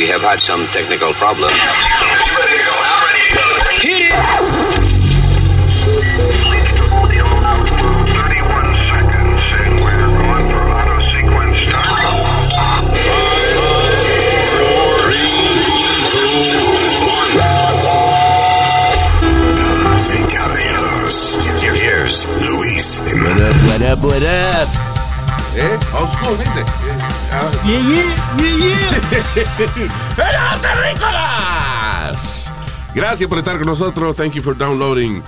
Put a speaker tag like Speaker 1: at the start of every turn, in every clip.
Speaker 1: We have had some technical problems.
Speaker 2: Hit it!
Speaker 3: Damas y caballeros, here's Luis
Speaker 4: What up, what up, what up?
Speaker 5: ¿Eh? Old school, ¿viste?
Speaker 6: Yeah, yeah, yeah, yeah.
Speaker 5: ¡Hello, terrícolas! Gracias por estar con nosotros. Thank you for downloading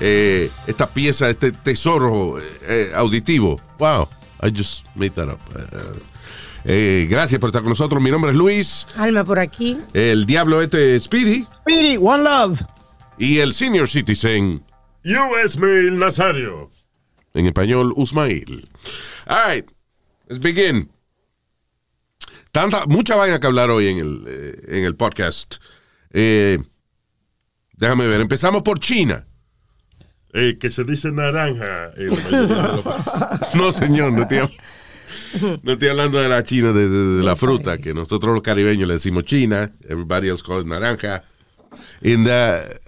Speaker 5: eh, esta pieza, este tesoro eh, auditivo. Wow, I just made that up. Eh, eh, gracias por estar con nosotros. Mi nombre es Luis.
Speaker 7: Alma por aquí.
Speaker 5: El diablo este es Speedy.
Speaker 6: Speedy, one love.
Speaker 5: Y el senior citizen,
Speaker 8: US Mail Nazario.
Speaker 5: en español, Usmail. All right, let's begin. Tanta, mucha vaina que hablar hoy en el, eh, en el podcast. Eh, déjame ver, empezamos por China.
Speaker 8: Eh, que se dice naranja.
Speaker 5: No, señor, no estoy, no estoy hablando de la China, de, de- de la fruta, que nosotros los caribeños le decimos China, everybody else calls it naranja. In, the,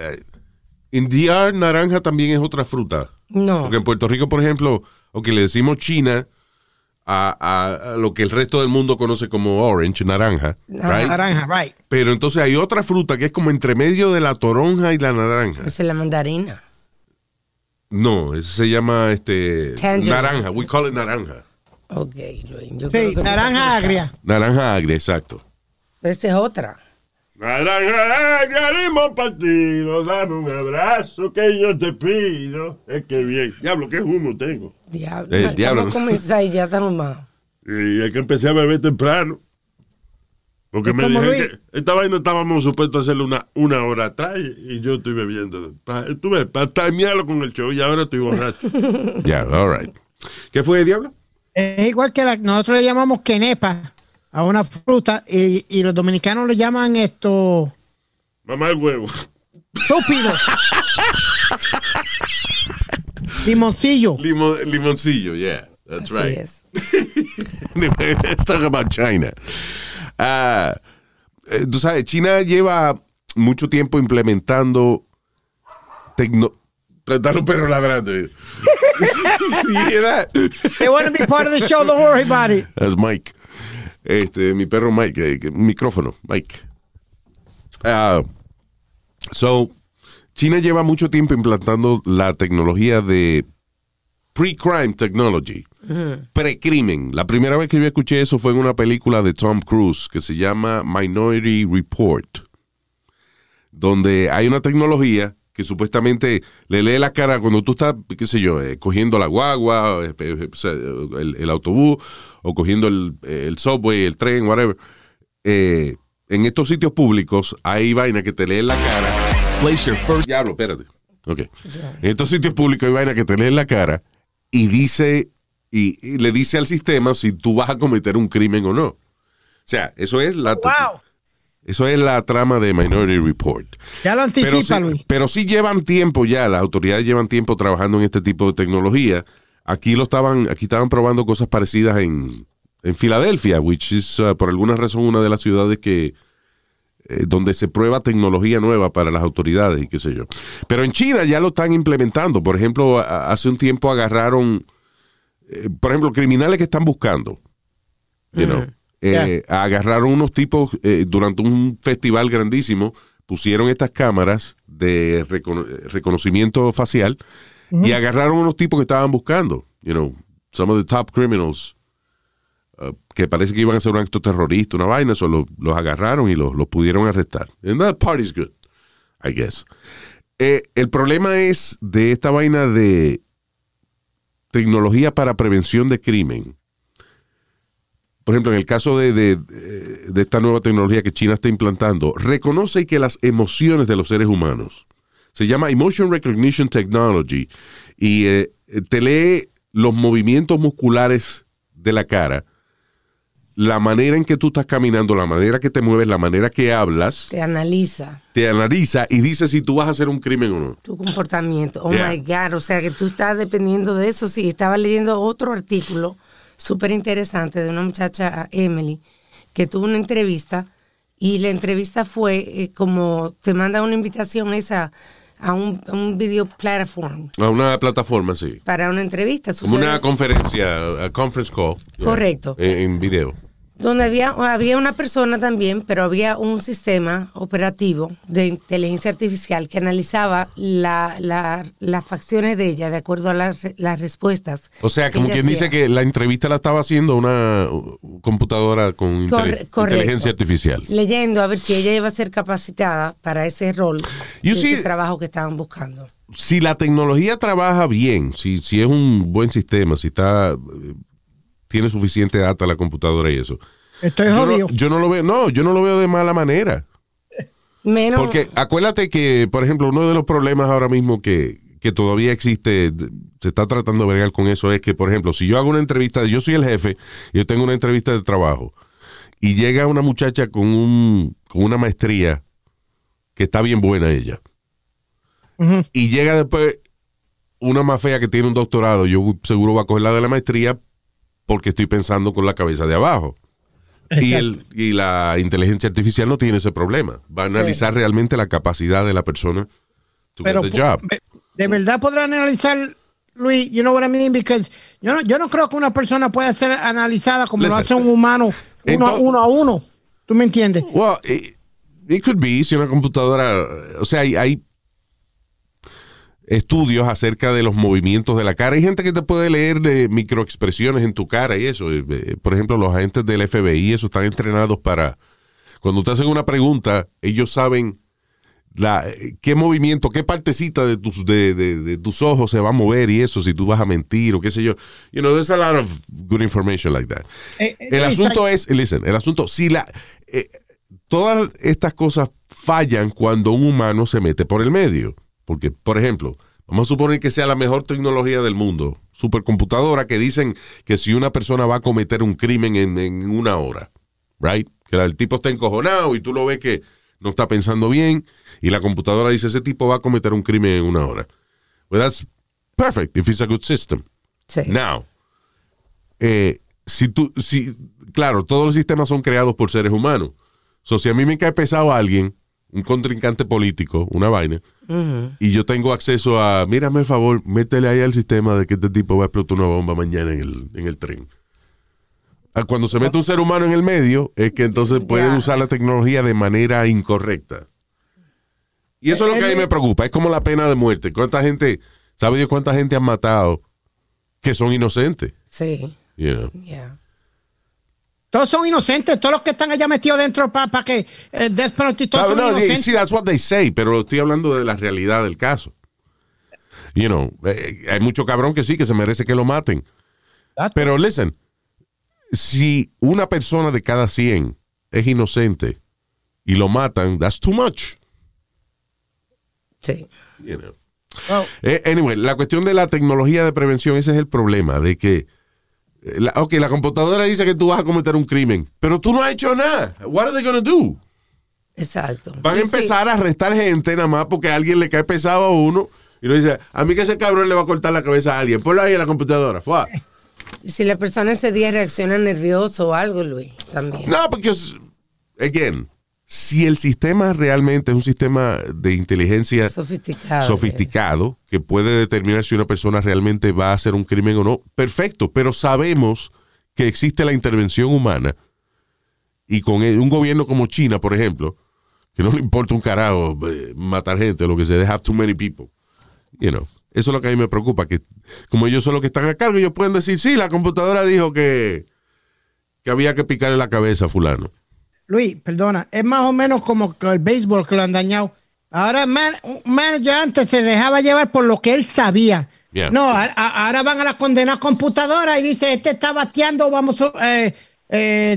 Speaker 5: naranja también es otra fruta.
Speaker 7: No.
Speaker 5: Porque en Puerto Rico, por ejemplo, o que le decimos China a, a- lo que el resto del mundo conoce como orange, naranja, right?
Speaker 6: Naranja, right.
Speaker 5: Pero entonces hay otra fruta que es como entre medio de la toronja y la naranja.
Speaker 7: Esa es la mandarina.
Speaker 5: No, eso se llama este
Speaker 7: Tangerine.
Speaker 5: naranja. We call it naranja.
Speaker 7: Ok, Luis. Yo creo
Speaker 6: Sí,
Speaker 7: que
Speaker 6: naranja agria.
Speaker 5: Naranja agria, exacto.
Speaker 7: Esta es otra.
Speaker 8: Naranja, haremos partido. Dame un abrazo que yo te pido. Es que bien. Diablo, qué humo tengo.
Speaker 7: Diablo.
Speaker 5: El diablo.
Speaker 7: Vamos a comenzar y ya estamos más.
Speaker 8: Y es que empecé a beber temprano. Porque
Speaker 6: Es
Speaker 8: me dije
Speaker 6: Luis.
Speaker 8: que esta vaina estábamos supuestos a hacerlo una, una hora atrás y, y yo estoy bebiendo. Pa, tú ves, para timearlo con el show y ahora estoy borracho.
Speaker 5: Ya, all right. ¿Qué fue, diablo?
Speaker 6: Es igual que la, nosotros le llamamos quenepa a una fruta y, y los dominicanos le llaman esto
Speaker 8: Mamá el huevo.
Speaker 6: estúpido. Limoncillo.
Speaker 5: Limo- limoncillo, yeah. That's
Speaker 7: Así
Speaker 5: right.
Speaker 7: es.
Speaker 5: Anyway, Let's talk about China. Ah, eh, tú sabes, China lleva mucho tiempo implementando tecno... Está un perro ladrando. You hear that?
Speaker 6: They want to be part of the show, don't worry about it.
Speaker 5: That's Mike. Este, mi perro Mike, eh, micrófono, Mike. Ah, so, China lleva mucho tiempo implantando la tecnología de pre-crime technology, pre-crimen. La primera vez que yo escuché eso fue en una película de Tom Cruise que se llama Minority Report, donde hay una tecnología que supuestamente le lee la cara cuando tú estás, qué sé yo, eh, cogiendo la guagua, eh, el, el autobús, o cogiendo el, el subway, el tren, whatever. Eh, en estos sitios públicos hay vaina que te leen la cara.
Speaker 4: Place your first
Speaker 5: Diablo, espérate. Ok. En estos sitios públicos hay vaina que te leen la cara y dice, y, y le dice al sistema si tú vas a cometer un crimen o no. O sea, eso es la,
Speaker 6: Wow.
Speaker 5: eso es la trama de Minority Report.
Speaker 6: Ya lo
Speaker 5: Pero
Speaker 6: anticipa,
Speaker 5: sí,
Speaker 6: Luis.
Speaker 5: pero sí llevan tiempo ya, las autoridades llevan tiempo trabajando en este tipo de tecnología. Aquí lo estaban, aquí estaban probando cosas parecidas en, en Filadelfia, which is uh, por alguna razón una de las ciudades que eh, donde se prueba tecnología nueva para las autoridades y qué sé yo. Pero en China ya lo están implementando. Por ejemplo, a- hace un tiempo agarraron, eh, por ejemplo, criminales que están buscando. You know, eh, agarraron unos tipos durante un festival grandísimo, pusieron estas cámaras de recono- reconocimiento facial y agarraron unos tipos que estaban buscando, you know, some of the top criminals, uh, que parece que iban a hacer un acto terrorista, una vaina, lo- los agarraron y los, los pudieron arrestar. And that part is good, I guess. Eh, el problema es de esta vaina de tecnología para prevención de crimen. Por ejemplo, en el caso de- de esta nueva tecnología que China está implantando, reconoce que las emociones de los seres humanos se llama Emotion Recognition Technology y eh, te lee los movimientos musculares de la cara, la manera en que tú estás caminando, la manera que te mueves, la manera que hablas,
Speaker 7: Te analiza
Speaker 5: te analiza y dice si tú vas a hacer un crimen o no.
Speaker 7: tu comportamiento. Oh
Speaker 5: Yeah.
Speaker 7: my God. O sea que tú estás dependiendo de eso. Sí, estaba leyendo otro artículo súper interesante de una muchacha, Emily, que tuvo una entrevista Y la entrevista fue eh, como te manda una invitación esa a un, a un video platform
Speaker 5: A una plataforma, sí.
Speaker 7: para una entrevista.
Speaker 5: Como
Speaker 7: Sucede-
Speaker 5: una conferencia, a conference call.
Speaker 7: Correcto.
Speaker 5: En, en video.
Speaker 7: Donde había, había una persona también, pero había un sistema operativo de inteligencia artificial que analizaba la, la- las facciones de ella de acuerdo a las, las respuestas.
Speaker 5: O sea, como quien dice que la entrevista la estaba haciendo una computadora con
Speaker 7: Corre-
Speaker 5: inteligencia artificial.
Speaker 7: Leyendo a ver si ella iba a ser capacitada para ese rol,
Speaker 5: see-
Speaker 7: ese trabajo que estaban buscando.
Speaker 5: Si la tecnología trabaja bien, si, si es un buen sistema, si está eh, tiene suficiente data la computadora y eso.
Speaker 6: Estoy
Speaker 5: Yo
Speaker 6: jodido.
Speaker 5: no, yo no lo veo, no, yo no lo veo de mala manera.
Speaker 7: Menos,
Speaker 5: Porque acuérdate que, por ejemplo, uno de los problemas ahora mismo que, que todavía existe, se está tratando de bregar con eso, es que, por ejemplo, si yo hago una entrevista, yo soy el jefe, yo tengo una entrevista de trabajo, y llega una muchacha con, un, con una maestría, que está bien buena ella, y llega después una más fea que tiene un doctorado, yo seguro voy a coger la de la maestría porque estoy pensando con la cabeza de abajo. Y, el, y la inteligencia artificial no tiene ese problema. Va a analizar realmente la capacidad de la persona to
Speaker 6: Pero
Speaker 5: get the job.
Speaker 6: de, verdad podrán analizar, Luis, you know what I mean? Because yo no, yo no creo que una persona pueda ser analizada como lo hace un humano, uno, a-
Speaker 5: Entonces-
Speaker 6: uno a uno. ¿Tú me entiendes?
Speaker 5: Well, it, it could be, si una computadora, o sea, hay, hay estudios acerca de los movimientos de la cara. Hay gente que te puede leer de microexpresiones en tu cara y eso. Eh, eh, Por ejemplo, los agentes del FBI, eso están entrenados para, cuando te hacen una pregunta, ellos saben la, qué movimiento, qué partecita de tus, de, de- de tus ojos se va a mover y eso, si tú vas a mentir o qué sé yo. You know, there's a lot of good information like that.
Speaker 6: Eh, eh,
Speaker 5: El asunto es, listen, el asunto, si la, eh, todas estas cosas fallan cuando un humano se mete por el medio. Porque, por ejemplo, vamos a suponer que sea la mejor tecnología del mundo, supercomputadora, que dicen que si una persona va a cometer un crimen en, en una hora, right? Que el tipo está encojonado y tú lo ves que no está pensando bien y la computadora dice, ese tipo va a cometer un crimen en una hora. Well, that's perfect if it's a good system.
Speaker 7: Sí.
Speaker 5: Now, eh, si tú, si, claro, todos los sistemas son creados por seres humanos. So, si a mí me cae pesado alguien, un contrincante político, una vaina, y yo tengo acceso a, mírame el favor, métele ahí al sistema de que este tipo va a explotar una bomba mañana en el, en el tren. Ah, Cuando se mete un ser humano en el medio, es que entonces pueden usar la tecnología de manera incorrecta. Y eso es lo que a mí me preocupa. Es como la pena de muerte. ¿Cuánta gente, sabe Dios cuánta gente han matado que son inocentes?
Speaker 7: Sí,
Speaker 5: You know?
Speaker 7: yeah.
Speaker 6: Todos son inocentes, todos los que están allá metidos dentro para que eh, Death Penalty, todos
Speaker 5: No,
Speaker 6: son
Speaker 5: no,
Speaker 6: inocentes.
Speaker 5: sí, that's what they say, pero estoy hablando de la realidad del caso. You know, eh, hay mucho cabrón que sí, que se merece que lo maten.
Speaker 6: That's-
Speaker 5: Pero listen, si una persona de cada 100 es inocente y lo matan, that's too much.
Speaker 7: Sí.
Speaker 5: You know.
Speaker 6: Well,
Speaker 5: Eh, anyway, la cuestión de la tecnología de prevención, ese es el problema, de que, eh, la, ok, la computadora dice que tú vas a cometer un crimen, pero tú no has hecho nada. What are they gonna do?
Speaker 7: Exacto.
Speaker 5: Van a
Speaker 7: sí,
Speaker 5: empezar a arrestar gente nada más porque a alguien le cae pesado a uno y lo dice, a mí que ese cabrón le va a cortar la cabeza a alguien. Ponlo ahí en la computadora. Fua.
Speaker 7: y si la persona ese día reacciona nervioso o algo, Luis, también.
Speaker 5: No, porque, again, si el sistema realmente es un sistema de inteligencia
Speaker 7: Sofisticado.
Speaker 5: sofisticado que puede determinar si una persona realmente va a hacer un crimen o no, perfecto, pero sabemos que existe la intervención humana y con un gobierno como China, por ejemplo, que no le importa un carajo eh, matar gente, lo que sea, they have too many people. You know, eso es lo que a mí me preocupa, que como ellos son los que están a cargo, ellos pueden decir, sí, la computadora dijo que, que había que picarle la cabeza a fulano.
Speaker 6: Luis, perdona, es más o menos como el béisbol que lo han dañado. Ahora man- un manager antes se dejaba llevar por lo que él sabía.
Speaker 5: Yeah.
Speaker 6: No, a- a- ahora van a la condena computadora y dice, este está bateando, vamos, a- eh, eh,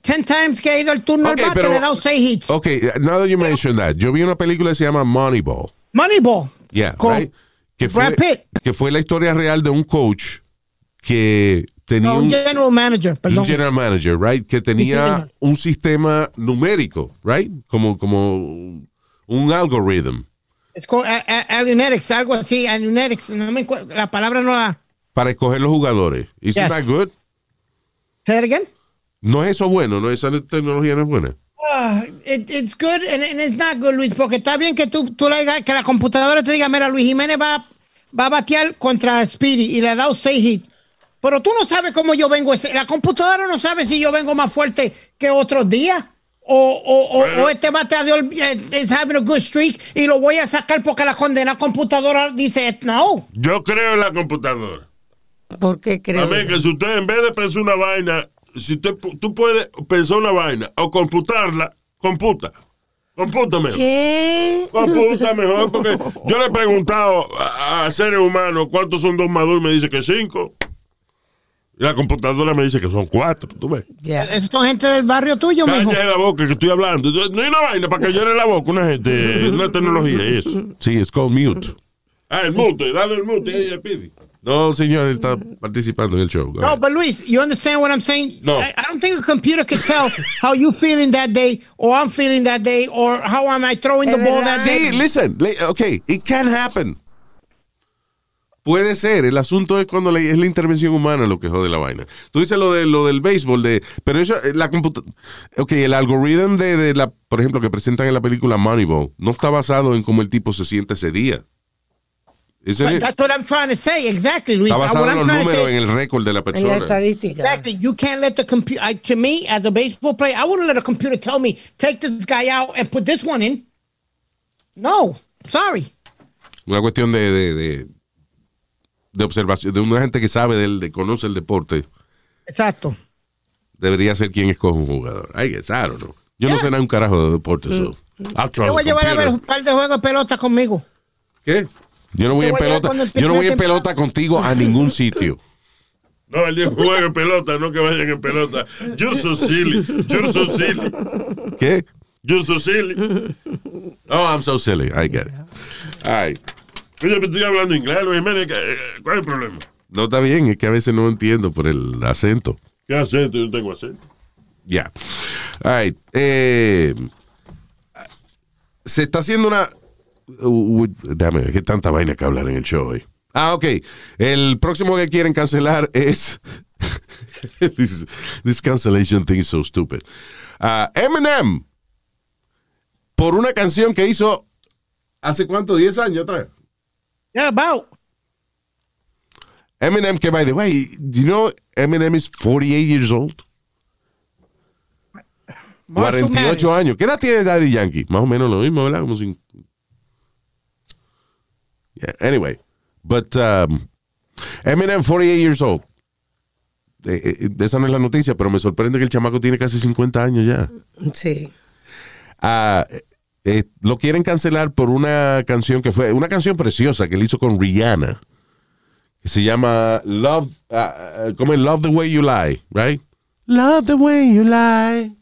Speaker 6: ten times que ha ido el turno
Speaker 5: Ok,
Speaker 6: al bate, le ha dado seis hits.
Speaker 5: Ok, now that you mention that, yo vi una película que se llama Moneyball.
Speaker 6: Moneyball.
Speaker 5: Yeah,
Speaker 6: Con
Speaker 5: right? Que
Speaker 6: Brad
Speaker 5: fue,
Speaker 6: Pitt.
Speaker 5: que fue la historia real de un coach que tenía
Speaker 6: No,
Speaker 5: un,
Speaker 6: un general manager,
Speaker 5: un
Speaker 6: perdón.
Speaker 5: general manager, right? Que tenía
Speaker 6: señor.
Speaker 5: un sistema numérico, right? Como, como un algoritmo
Speaker 6: Es Alunetics, algo así, Alunetics, no me la palabra no la...
Speaker 5: para escoger los jugadores. Isn't
Speaker 6: Yes.
Speaker 5: that good?
Speaker 6: ¿Say it again?
Speaker 5: No es eso bueno, no esa tecnología no es buena.
Speaker 6: Ay, it- it's good and, and it's not good, Luis, porque está bien que tú, tú le digas, que la computadora te diga, mira, Luis Jiménez va, va a batear contra Speedy y le ha dado 6 hits. Pero tú no sabes cómo yo vengo. ese- La computadora no sabe si yo vengo más fuerte que otros días. O, o, o,
Speaker 8: Pero-
Speaker 6: o este bateador eh, is having a good streak y lo voy a sacar porque la condena computadora dice no.
Speaker 8: Yo creo en la computadora.
Speaker 7: ¿Por qué creo?
Speaker 8: A mí que si usted en vez de pensar una vaina, si usted, tú puedes pensar una vaina o computarla, computa. Computa mejor.
Speaker 7: ¿Qué?
Speaker 8: Computa mejor porque yo le he preguntado a, a seres humanos cuántos son dos más dos y me dice que cinco. La computadora me dice que son cuatro. ¿Tú ves?
Speaker 7: Ya.
Speaker 6: Esos son gente del barrio tuyo, mijo.
Speaker 8: Calla la boca que estoy hablando. No hay una vaina para que llene la boca una gente, una tecnología eso.
Speaker 5: Sí, es called mute.
Speaker 8: Ah, el mute, dale el mute ahí al pidi.
Speaker 5: No, señor, él está participando en el show.
Speaker 6: No, but Luis, you understand what I'm saying?
Speaker 8: No.
Speaker 6: I, I don't think a computer can tell how you feeling that day, or I'm feeling that day, or how am I throwing the
Speaker 7: Es
Speaker 6: ball that day.
Speaker 5: Sí, listen, li- okay, it can happen. Puede ser, el asunto es cuando la- es la intervención humana lo que jode la vaina. Tú dices lo de lo del béisbol, de, pero eso, eh, la computa ok, el algoritmo de, de la, por ejemplo, que presentan en la película Moneyball, no está basado en cómo el tipo se siente ese día.
Speaker 6: But that's what I'm trying to say. Exactly, Luis.
Speaker 5: está basado en los números, en el récord de la
Speaker 7: En la
Speaker 5: persona.
Speaker 7: estadística.
Speaker 6: Exactly. You can't let the computer. To me, as a baseball player, I wouldn't let a computer tell me take this guy out and put this one in. No, sorry.
Speaker 5: Una cuestión de, de, de, de observación, de una gente que sabe del, de conoce el deporte,
Speaker 6: Exacto.
Speaker 5: debería ser quien escoge un jugador. I don't know. Yo no sé nada un carajo de deporte, so trust
Speaker 6: Te voy a llevar a ver un par de juegos de pelota conmigo.
Speaker 5: ¿Qué? Yo no voy en
Speaker 6: voy
Speaker 5: pelota. Yo no voy en pelota contigo a ningún sitio.
Speaker 8: No, el día que jueguen pelota, no que vayan en pelota. You're so silly. You're so silly.
Speaker 5: ¿Qué?
Speaker 8: You're so silly.
Speaker 5: Oh, I'm so silly. I get it. All right.
Speaker 8: Me estoy hablando inglés. ¿qué- ¿Cuál es el problema?
Speaker 5: No está bien, es que a veces no entiendo por el acento.
Speaker 8: ¿Qué acento? Yo no tengo acento.
Speaker 5: Ya. All right. Eh, se está haciendo una. Uh, uh, déjame ver, qué tanta vaina que hablar en el show hoy. Ah, ok. El próximo que quieren cancelar es. this, this cancellation thing is so stupid. Ah, Eminem. Por una canción que hizo hace cuánto, 10 años atrás.
Speaker 6: Yeah, about.
Speaker 5: Eminem, que by the way, do you know Eminem is 48 years old?
Speaker 6: Marshall
Speaker 5: 48
Speaker 6: Mathers.
Speaker 5: años. ¿Qué edad tiene Daddy Yankee? Más o menos lo mismo, ¿verdad? Como sin... Yeah, anyway, but um, Eminem, 48 years old. Eh, eh, esa no es la noticia, pero me sorprende que el chamaco tiene casi 50 años ya.
Speaker 7: Sí.
Speaker 5: Ah, eh, lo quieren cancelar por una canción que fue, una canción preciosa que él hizo con Rihanna. Que se llama Love, ah, ah, ¿cómo es? Love the Way You Lie, right? Love the Way You Lie.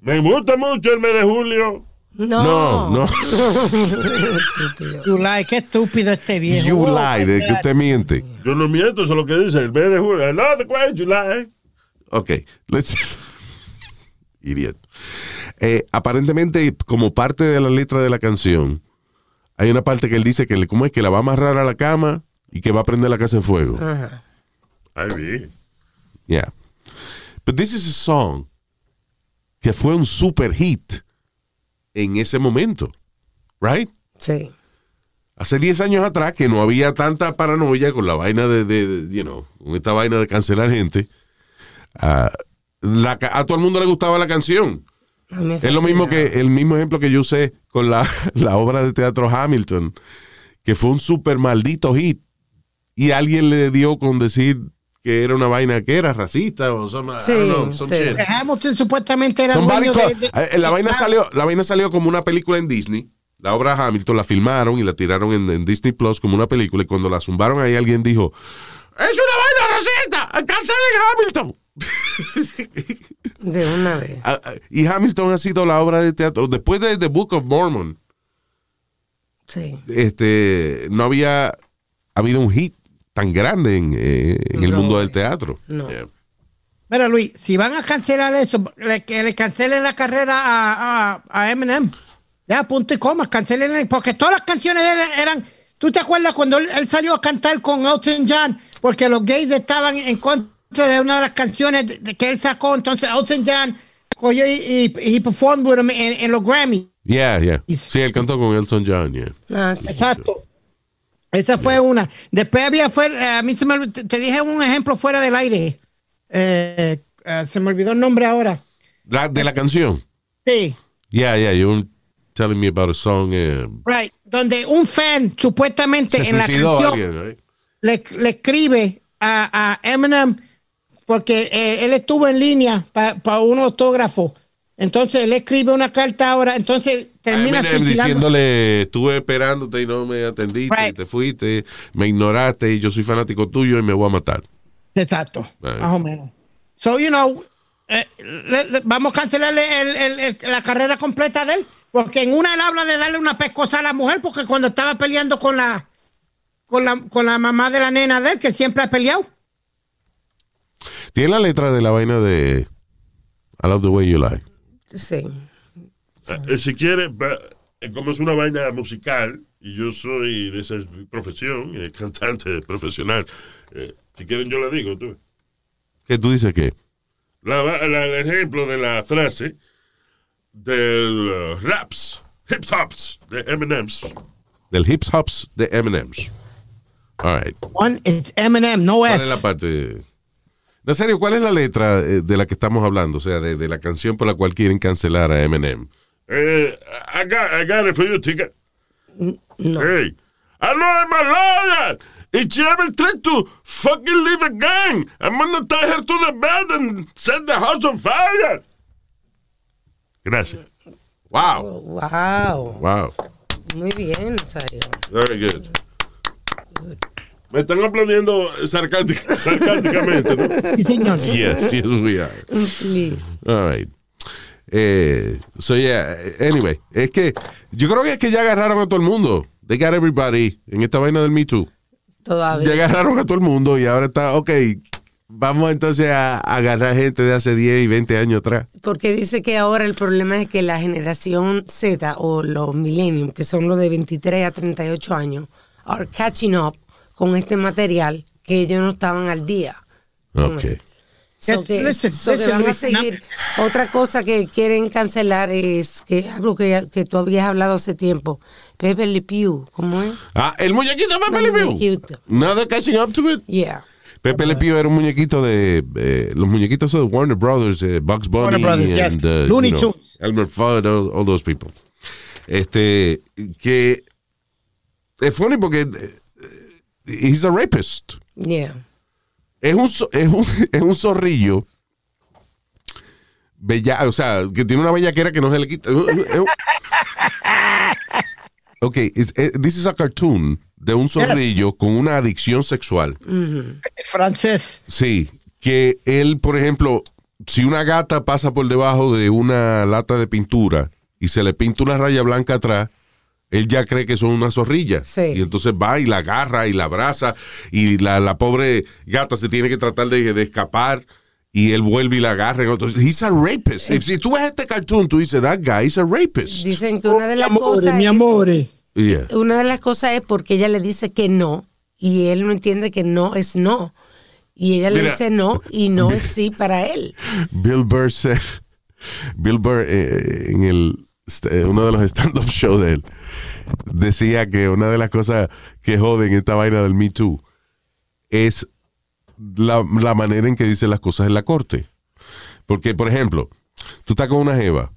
Speaker 8: Me gusta mucho el mes de julio.
Speaker 5: No,
Speaker 7: No.
Speaker 5: no.
Speaker 6: You lie, qué estúpido este viejo.
Speaker 5: You lie, de que usted miente.
Speaker 8: Yo no miento, eso es lo que dice el mes de julio. I love the way you lie.
Speaker 5: Ok, let's. Idiot. Eh, aparentemente, como parte de la letra de la canción, hay una parte que él dice que, le- ¿cómo es? Que la va a amarrar a la cama y que va a prender la casa en fuego.
Speaker 7: Ajá.
Speaker 8: Ay, bien.
Speaker 5: Yeah. But this is a song que fue un super hit en ese momento. Right?
Speaker 7: Sí.
Speaker 5: Hace 10 años atrás que no había tanta paranoia con la vaina de, de- de, you know, con esta vaina de cancelar gente. la ca- a todo el mundo le gustaba la canción. Es lo mismo que el mismo ejemplo que yo usé con la, la obra de teatro Hamilton, que fue un super maldito hit. Y alguien le dio con decir que era una vaina que era racista o some, I
Speaker 7: Sí,
Speaker 5: don't know, some
Speaker 7: sí.
Speaker 5: shit.
Speaker 6: Que Hamilton supuestamente era
Speaker 5: Somebody
Speaker 6: dueño de,
Speaker 5: call-
Speaker 6: de-
Speaker 5: eh, la vaina salió, la vaina salió como una película en Disney. La obra Hamilton la filmaron y la tiraron en, en Disney Plus como una película. Y cuando la zumbaron ahí alguien dijo: ¡Es una vaina racista! ¡Cancelen Hamilton!
Speaker 7: De una vez.
Speaker 5: Ah, ah, y Hamilton ha sido la obra de teatro. Después de The Book of Mormon,
Speaker 7: Sí.
Speaker 5: este, no había habido un hit tan grande en, eh, en el
Speaker 7: No,
Speaker 5: mundo del teatro.
Speaker 7: No.
Speaker 5: Yeah.
Speaker 6: Mira, Luis, si van a cancelar eso, le- que le cancelen la carrera a, a, a Eminem. Ya, punto y coma, cancelen, porque todas las canciones de él eran. ¿Tú te acuerdas cuando él, él salió a cantar con Elton John? Porque los gays estaban en contra de una de las canciones de- de que él sacó. Entonces, Elton John cogió y, y, y performed with him en, en los Grammy.
Speaker 5: Yeah, yeah.
Speaker 6: Y-
Speaker 5: Sí, él cantó con Elton John, yeah.
Speaker 7: Ah, sí.
Speaker 6: Exacto. Esa fue una. Después había, fue, eh, a mí se me, te dije un ejemplo fuera del aire. Eh, eh, se me olvidó el nombre ahora.
Speaker 5: La, de la canción.
Speaker 6: Sí,
Speaker 5: Yeah, yeah, you were telling me about a song. eh,
Speaker 6: right. Donde un fan supuestamente
Speaker 5: se
Speaker 6: en la canción
Speaker 5: alguien, right?
Speaker 6: le, le escribe a, a Eminem porque eh, él estuvo en línea para un autógrafo. Entonces él escribe una carta ahora. Entonces termina
Speaker 5: Eminem diciéndole, estuve esperándote y no me atendiste, y
Speaker 6: Right.
Speaker 5: te fuiste, me ignoraste y yo soy fanático tuyo y me voy a matar.
Speaker 6: Exacto,
Speaker 5: Right.
Speaker 6: más o menos. So, you know, eh, le- le- vamos a cancelarle el- el- el- la carrera completa de él, porque en una él habla de darle una pescosa a la mujer, porque cuando estaba peleando con la, con la, con la mamá de la nena de él, que siempre ha peleado.
Speaker 5: Tiene la letra de la vaina de I love the way you lie.
Speaker 7: Sí.
Speaker 8: Eh, si quiere, eh, como es una vaina musical y yo soy de esa profesión, eh, cantante profesional, eh, si quieren yo la digo. Tú.
Speaker 5: ¿Qué tú dices que?
Speaker 8: La, va- la- el ejemplo de la frase del uh, raps, hip hops de Eminem's.
Speaker 5: Del hip hops de Eminem's. All right.
Speaker 6: One, it's Eminem, no
Speaker 5: ¿Cuál
Speaker 6: S.
Speaker 5: es la parte? En serio, ¿cuál es la letra eh, de la que estamos hablando? O sea, de, de la canción por la cual quieren cancelar a Eminem.
Speaker 8: Eh, I, got, I got it for you, ticket.
Speaker 7: No.
Speaker 8: Hey, I know I'm a liar. If she ever tried to fucking leave again, I'm gonna tie her to the bed and set the house on fire. Gracias.
Speaker 5: Wow.
Speaker 7: Wow.
Speaker 5: Wow.
Speaker 7: Muy bien, Nazario.
Speaker 5: Very good.
Speaker 8: Me están aplaudiendo sarcástica- sarcásticamente, ¿no?
Speaker 6: Sí, señor.
Speaker 5: Yes, yes, we are.
Speaker 7: Please.
Speaker 5: All right. Eh, so yeah, anyway, es que yo creo que es que ya agarraron a todo el mundo. They got everybody en esta vaina del Me Too. Ya
Speaker 7: Todavía.
Speaker 5: agarraron a todo el mundo y ahora está, ok, vamos entonces a, a agarrar gente de hace 10 y 20 años atrás.
Speaker 7: Porque dice que ahora el problema es que la generación Z o los millennium, que son los de 23 a 38 años, are catching up con este material que ellos no estaban al día.
Speaker 5: Ok.
Speaker 7: So
Speaker 6: Yes,
Speaker 7: que,
Speaker 6: listen,
Speaker 7: so que
Speaker 6: listen,
Speaker 7: van a seguir. Otra cosa que quieren cancelar es que algo que, que tú habías hablado hace tiempo. Pepe Le Pew, ¿cómo es?
Speaker 5: Ah, el muñequito Pepe
Speaker 7: El
Speaker 5: Le Pew. Nada catching up to it.
Speaker 7: Yeah.
Speaker 5: Pepe Le Pew era un muñequito de eh, los muñequitos de Warner Brothers, eh, Bugs Bunny,
Speaker 6: Warner Brothers, yes.
Speaker 5: and, uh,
Speaker 6: Looney
Speaker 5: you know,
Speaker 6: Tunes.
Speaker 5: Elmer Fudd, all, all those people. Este, que es funny porque eh, he's a rapist.
Speaker 7: Yeah.
Speaker 5: Es un, es un, es un zorrillo. Bella, o sea, que tiene una bellaquera que no se le quita. Ok, it's- this is a cartoon de un zorrillo con una adicción sexual.
Speaker 6: Francés.
Speaker 5: Sí, que él, por ejemplo, si una gata pasa por debajo de una lata de pintura y se le pinta una raya blanca atrás, él ya cree que son una zorrilla.
Speaker 7: Sí.
Speaker 5: Y entonces va y la agarra y la abraza y la, la pobre gata se tiene que tratar de, de escapar y él vuelve y la agarra. Entonces, he's a rapist. Si- Si tú ves este cartoon, tú dices, that guy is a rapist.
Speaker 7: Dicen que una de las cosas
Speaker 6: mi
Speaker 7: es-
Speaker 6: amor.
Speaker 5: Yeah.
Speaker 7: una de las cosas es porque ella le dice que no y él no entiende que no es no. Y ella le
Speaker 5: Mira.
Speaker 7: dice no y no es sí para él.
Speaker 5: Bill Burr said- Bill Burr eh, en el st- uno de los stand-up shows de él decía que una de las cosas que joden esta vaina del Me Too es la, la manera en que dicen las cosas en la corte. Porque, por ejemplo, tú estás con una jeva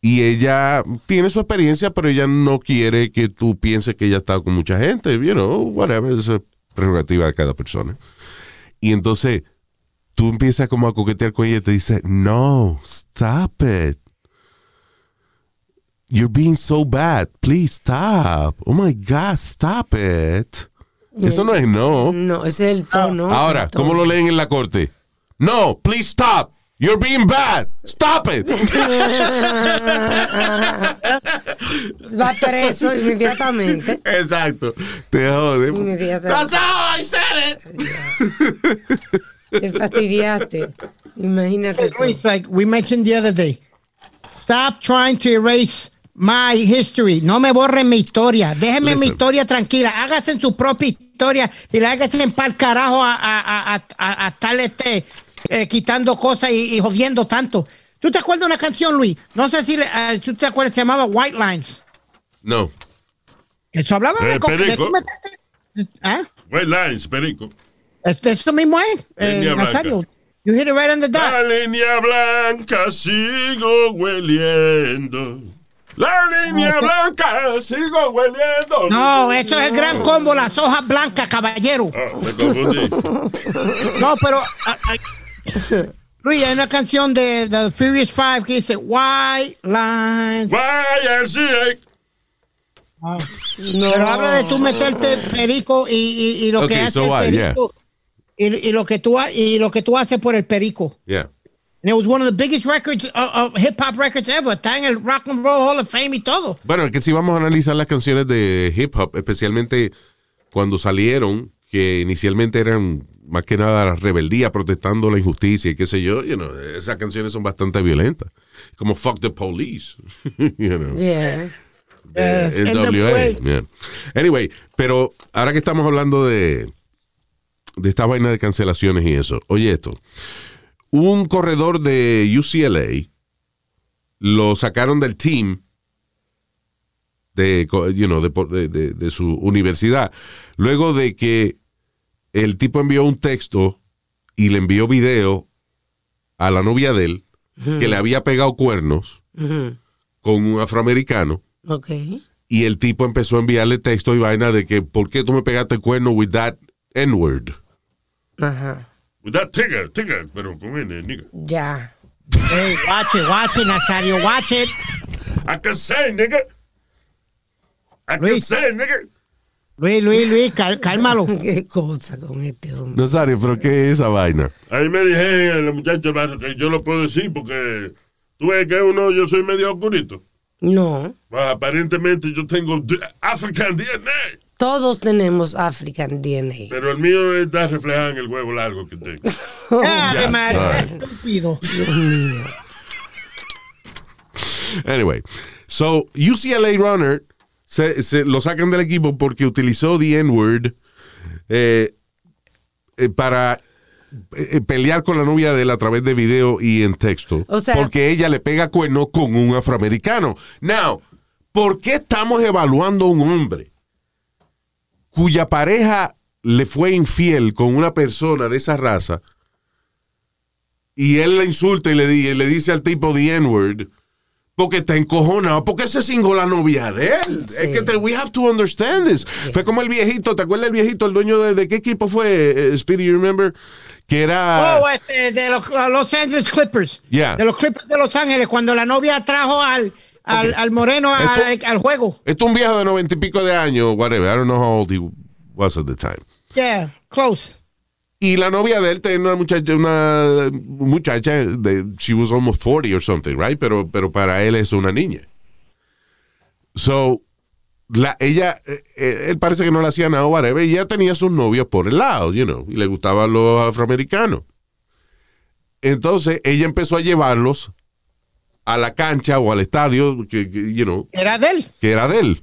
Speaker 5: y ella tiene su experiencia, pero ella no quiere que tú pienses que ella está con mucha gente, you know, whatever, eso es prerrogativa de cada persona. Y entonces tú empiezas como a coquetear con ella y te dice, no, stop it. You're being so bad. Please stop. Oh my God, stop it. Eso no es no.
Speaker 7: No, ese es el ah. tono.
Speaker 5: Ahora,
Speaker 7: el tono.
Speaker 5: ¿cómo lo leen en la corte? No, please stop. You're being bad. Stop it.
Speaker 7: Va preso inmediatamente.
Speaker 5: Exacto. Te jode.
Speaker 7: Inmediatamente.
Speaker 5: That's how I said it.
Speaker 7: Te fastidiaste. Imagínate. tú.
Speaker 6: Luis, like we mentioned the other day, stop trying to erase my history. No me borren mi historia. Déjenme mi historia tranquila. Háganse su propia historia y la háganse en pal carajo a, a, a, a, a estar este, eh, quitando cosas y, y jodiendo tanto. ¿Tú te acuerdas de una canción, Luis? No sé si le- eh, tú te acuerdas, se llamaba White Lines.
Speaker 5: No.
Speaker 6: Eso hablaba
Speaker 8: Eh,
Speaker 6: de, co- de
Speaker 8: perico.
Speaker 6: meterte- ¿Ah?
Speaker 8: White Lines, perico.
Speaker 6: Este- Eso mismo es, eh. Nazario. You hit it right on the dot.
Speaker 8: La línea blanca sigo hueliendo. La línea blanca sigo hueliendo.
Speaker 6: No, eso es el gran combo, las hojas blancas, caballero.
Speaker 8: Ah, me confundí.
Speaker 6: No, pero. ah, ah, Luis, hay una canción de The Furious Five que dice White Lines.
Speaker 8: YMCA.
Speaker 6: Ah. Pero habla de tú meterte perico y, y, y lo que
Speaker 5: Okay,
Speaker 6: hace
Speaker 5: so
Speaker 6: el. Y, y lo que tú ha- y lo que tú haces por el perico.
Speaker 5: Yeah.
Speaker 6: And it was one of the biggest records of, of hip hop records ever. Está en el Rock and Roll Hall of Fame y todo.
Speaker 5: Bueno, es que si vamos a analizar las canciones de hip hop, especialmente cuando salieron, que inicialmente eran más que nada la rebeldía, protestando la injusticia y qué sé yo, you know, esas canciones son bastante violentas. Como Fuck the Police. you know.
Speaker 7: Yeah.
Speaker 6: NWA,
Speaker 5: yeah. Anyway, pero ahora que estamos hablando de, de esta vaina de cancelaciones y eso, oye esto. Un corredor de UCLA lo sacaron del team de, you know, de, su universidad. Luego de que el tipo envió un texto y le envió video a la novia de él que le había pegado cuernos con un afroamericano y el tipo empezó a enviarle texto y vaina de que ¿por qué tú me pegaste el cuerno with that N-word?
Speaker 7: Ajá.
Speaker 8: With that tigger, tigger, pero con N, nigga.
Speaker 7: Ya.
Speaker 6: Hey, watch it, watch it, Nazario, watch it.
Speaker 8: I can say, nigga. I can
Speaker 6: Luis.
Speaker 8: say, nigga.
Speaker 6: Luis, Luis, Luis, cal- cálmalo.
Speaker 7: Qué cosa con este hombre.
Speaker 5: Nazario, ¿pero qué es esa vaina?
Speaker 8: Ahí me dije el muchacho barrio, que yo lo puedo decir porque tú ves que uno, yo soy medio oscurito.
Speaker 7: No.
Speaker 8: Pues, aparentemente yo tengo D- African DNA,
Speaker 7: Todos tenemos African DNA.
Speaker 8: pero el mío está reflejado en el huevo largo que tengo.
Speaker 6: Ave María, estúpido.
Speaker 7: Dios mío.
Speaker 5: Anyway, so UCLA Runner se, se lo sacan del equipo porque utilizó the N-word eh, eh, para eh, pelear con la novia de él a través de video y en texto.
Speaker 7: O sea-
Speaker 5: porque ella le pega cuerno con un afroamericano. Now, ¿por qué estamos evaluando a un hombre cuya pareja le fue infiel con una persona de esa raza y él le insulta y le, di- le dice al tipo the N-word? Porque está encojonado, porque se cingó la novia de él. Es que te- we have to understand this. Fue como el viejito, ¿te acuerdas el viejito, el dueño de, de qué equipo fue, eh, Speedy, you remember? Que era...
Speaker 6: Oh, este, de los Los Angeles Clippers.
Speaker 5: Yeah.
Speaker 6: De los Clippers de Los Ángeles, cuando la novia trajo al, al, al moreno al, al juego.
Speaker 5: Esto es un viejo de noventa y pico de años, whatever. I don't know how old he was at the time.
Speaker 6: Yeah, close.
Speaker 5: Y la novia de él tenía una muchacha, una muchacha de, she was almost 40 or something, right? Pero, pero para él es una niña. So, la, ella, eh, eh, él parece que no le hacía nada, whatever, y ella tenía sus novios por el lado, you know, y le gustaban los afroamericanos. Entonces, ella empezó a llevarlos a la cancha o al estadio, que, que, you know,
Speaker 6: Era de él.
Speaker 5: que era de él.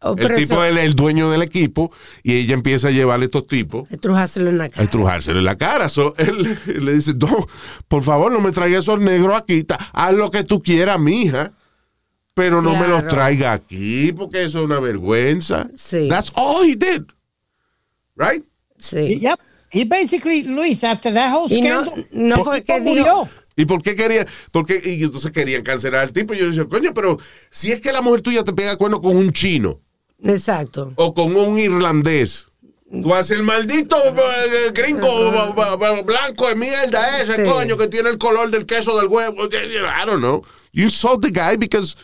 Speaker 7: Oh,
Speaker 5: El tipo
Speaker 7: eso,
Speaker 5: es el dueño del equipo y ella empieza a llevarle a estos tipos
Speaker 7: estrujárselo en la
Speaker 5: a
Speaker 7: cara.
Speaker 5: estrujárselo en la cara. So, él, le dice, no, por favor, no me traigas esos negros aquí. Haz lo que tú quieras, mija. Pero no me los traiga aquí porque eso es una vergüenza.
Speaker 7: Sí.
Speaker 5: That's all he did. Right?
Speaker 7: Sí.
Speaker 6: Yep. He basically, Luis, after that whole
Speaker 7: Y no,
Speaker 6: scandal,
Speaker 7: no fue que dijo.
Speaker 5: ¿Y por qué querían? Porque, y entonces querían cancelar al tipo. Y yo le decía, coño, pero si es que la mujer tuya te pega cuerno con un chino
Speaker 7: Exacto.
Speaker 5: o con un irlandés. Tú haces el maldito eh, gringo b- b- blanco de mierda ese,
Speaker 7: Sí.
Speaker 5: coño, que tiene el color del queso del huevo. I don't know. You insult the guy because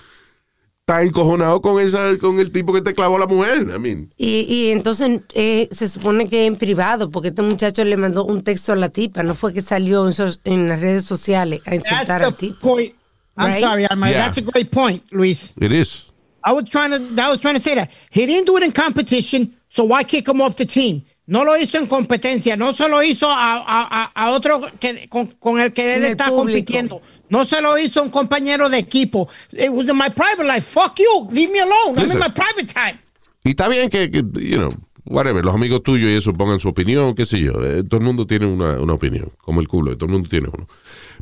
Speaker 5: está encojonado con esa, con el tipo que te clavó a la mujer. I mean,
Speaker 7: Y, y entonces eh, se supone que en privado, porque este muchacho le mandó un texto a la tipa, no fue que salió en, sos- en las redes sociales a insultar
Speaker 6: That's
Speaker 7: al tipo.
Speaker 6: point. I'm
Speaker 7: Right?
Speaker 6: sorry, Alma.
Speaker 5: Yeah.
Speaker 6: That's a great point, Luis.
Speaker 5: it is.
Speaker 6: I was trying to, I was trying to say that he didn't do it in competition, so why kick him off the team? No lo hizo en competencia, no se lo hizo a, a, a- otro que, con, con el que él está
Speaker 7: público.
Speaker 6: compitiendo. No se lo hizo un compañero de equipo. It was in my private life. Fuck you. Leave me alone. I'm in my private time.
Speaker 5: Y está bien que, que, you know, whatever, los amigos tuyos y eso pongan su opinión, qué sé yo. Eh, todo el mundo tiene una, una opinión, como el culo, todo el mundo tiene uno.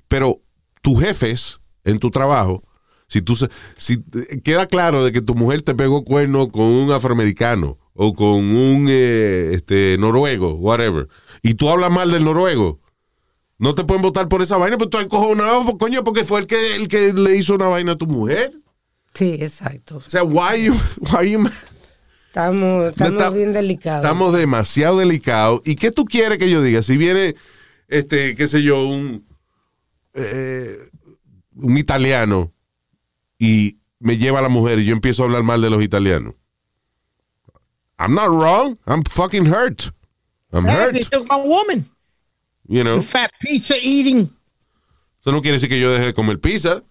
Speaker 5: Pero tus jefes en tu trabajo, si tú se- si eh, queda claro de que tu mujer te pegó cuerno con un afroamericano o con un eh, este noruego, whatever, y tú hablas mal del noruego, no te pueden votar por esa vaina, pues tú encojonado, pues, coño, porque fue el que el que le hizo una vaina a tu mujer.
Speaker 7: Sí, exacto.
Speaker 5: O sea, why you, why you
Speaker 7: Estamos, estamos
Speaker 5: está-
Speaker 7: bien delicados.
Speaker 5: Estamos demasiado delicados. ¿Y qué tú quieres que yo diga? Si viene, este, qué sé yo, un, eh, un italiano y me lleva a la mujer y yo empiezo a hablar mal de los italianos. I'm not wrong. I'm fucking hurt. I'm hurt.
Speaker 6: Took my woman.
Speaker 5: You know.
Speaker 6: Fat pizza eating.
Speaker 5: Eso no quiere decir que yo deje de comer pizza.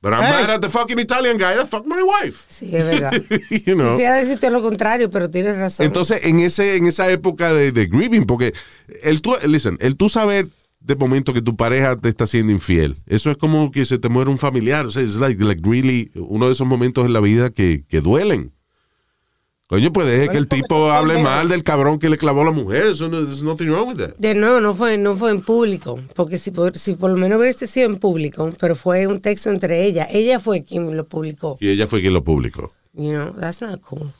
Speaker 5: But I'm
Speaker 6: Hey.
Speaker 5: mad at the fucking Italian guy that fucked my wife.
Speaker 7: Sí, es verdad.
Speaker 5: you know.
Speaker 7: Quisiera decirte lo contrario, pero tienes razón.
Speaker 5: Entonces, en ese, en esa época de, de grieving, porque el tú, listen, el tú saber de momento que tu pareja te está siendo infiel, eso es como que se te muere un familiar. O sea, es like, like really uno de esos momentos en la vida que, que duelen. Coño, pues deje que el tipo hable mal del cabrón que le clavó a la mujer. Eso no, there's nothing wrong with that.
Speaker 7: De nuevo, no fue, no fue en público, porque si por, si por lo menos hubiese sido en público, pero fue un texto entre ella, ella fue quien lo publicó.
Speaker 5: Y ella fue quien lo publicó.
Speaker 7: You know, that's not cool.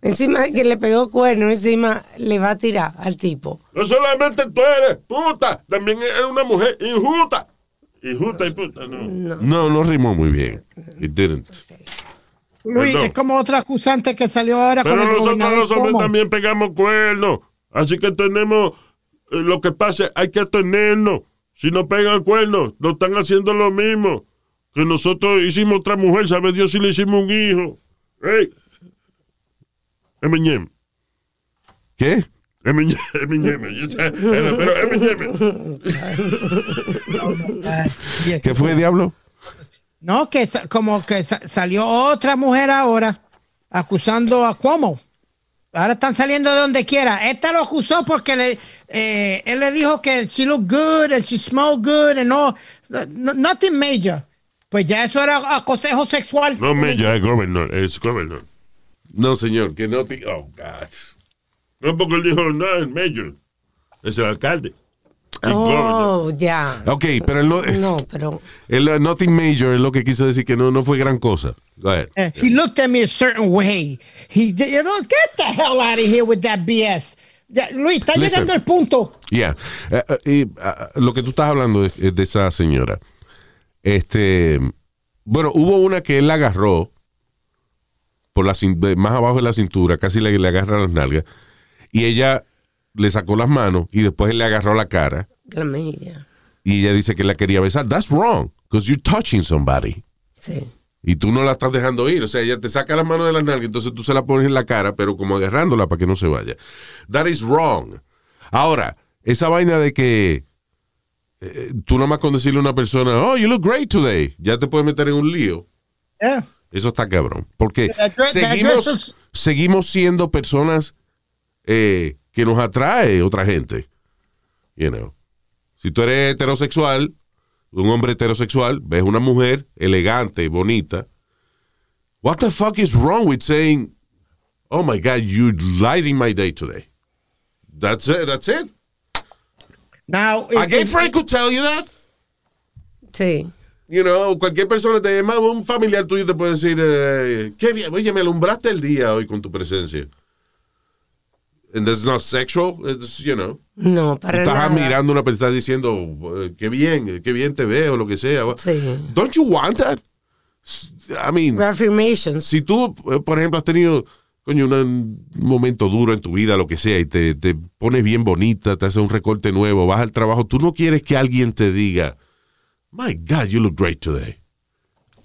Speaker 7: Encima de que le pegó cuerno, encima le va a tirar al tipo.
Speaker 8: No solamente tú eres puta, también eres una mujer injusta. Injusta y puta, no.
Speaker 7: No.
Speaker 5: No, no rimó muy bien. It didn't.
Speaker 6: Luis,
Speaker 8: Perdón.
Speaker 6: es como otro acusante que salió ahora
Speaker 8: Pero
Speaker 6: con el
Speaker 8: nosotros los hombres también pegamos cuernos. Así que tenemos eh, lo que pasa, hay que tenernos. Si no pegan cuernos, no están haciendo lo mismo. Que nosotros hicimos otra mujer, sabe Dios si le hicimos un hijo. ¡Ey! Emiñem.
Speaker 5: ¿Qué?
Speaker 8: Sé, Pero.
Speaker 5: ¿Qué fue, diablo?
Speaker 6: No, que como que sa- salió otra mujer ahora acusando a Cuomo. Ahora están saliendo de donde quiera. Esta lo acusó porque le, eh, él le dijo que she looked good and she smelled good and no- nothing major. Pues ya eso era acosejo sexual.
Speaker 8: No, Mella, es gobernador. Es gobernador.
Speaker 5: No, señor, que no. Oh, God.
Speaker 8: No, porque él dijo, no, es mayor. Es el alcalde.
Speaker 7: Oh, ya.
Speaker 5: Ok, pero él no...
Speaker 7: No, pero
Speaker 5: El uh, nothing major es lo que quiso decir que no, no fue gran cosa. Go ahead.
Speaker 6: Eh, he looked at me a certain way. He, you know, get the hell out of here with that BS. Ya, Luis, está
Speaker 5: Listen.
Speaker 6: llegando el punto.
Speaker 5: Yeah. Y, ah, lo que tú estás hablando es, es de esa señora. Este, bueno, hubo una que él la agarró por la más abajo de la cintura, casi le, le agarra las nalgas, y ella le sacó las manos y después él le agarró la cara
Speaker 7: la mejilla.
Speaker 5: y ella dice que la quería besar. That's wrong, because you're touching somebody.
Speaker 7: Sí.
Speaker 5: Y tú no la estás dejando ir. O sea, ella te saca las manos de las nalgas, entonces tú se la pones en la cara, pero como agarrándola para que no se vaya. That is wrong. Ahora, esa vaina de que eh, tú nomás con decirle a una persona, oh, you look great today, ya te puedes meter en un lío.
Speaker 6: Yeah.
Speaker 5: Eso está cabrón. Porque seguimos siendo personas eh, que nos atrae otra gente. You know. Si tú eres heterosexual, un hombre heterosexual, ves una mujer elegante, bonita. What the fuck is wrong with saying, oh my God, you lighting my day today? That's it. That's it.
Speaker 6: Now,
Speaker 5: A gay friend could tell you that.
Speaker 7: Sí.
Speaker 5: You know, cualquier persona te llama, un familiar tuyo te puede decir, eh, qué bien, oye, me alumbraste el día hoy con tu presencia. And that's not sexual, it's, you know.
Speaker 7: No, para
Speaker 5: Estás
Speaker 7: nada.
Speaker 5: a una persona, estás diciendo, eh, qué bien, qué bien te veo, lo que sea.
Speaker 7: Sí.
Speaker 5: Don't you want that? I mean,
Speaker 7: Affirmations.
Speaker 5: si tú, eh, por ejemplo, has tenido, coño, un momento duro en tu vida, lo que sea, y te, te pones bien bonita, te haces un recorte nuevo, vas al trabajo, tú no quieres que alguien te diga, my God, you look great today.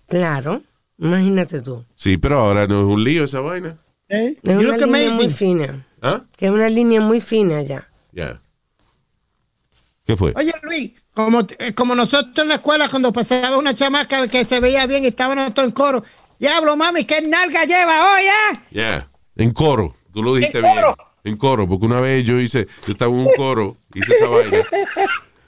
Speaker 7: Claro. Imagínate tú.
Speaker 5: Sí, pero ahora no es un lío esa vaina.
Speaker 6: eh,
Speaker 7: Es
Speaker 6: you
Speaker 7: una
Speaker 6: look
Speaker 7: línea muy fina.
Speaker 5: ¿Ah?
Speaker 7: Que es una línea muy fina ya.
Speaker 5: Ya. ¿Qué fue?
Speaker 6: Oye, Luis, como, eh, como nosotros en la escuela, cuando pasaba una chamaca que se veía bien y estaban todos en coro, diablo, mami, ¿qué nalga lleva hoy, ya?
Speaker 5: Ya. En coro. Tú lo dijiste
Speaker 6: En
Speaker 5: bien.
Speaker 6: coro.
Speaker 5: En coro, porque una vez yo hice, yo estaba en un coro, hice esa vaina.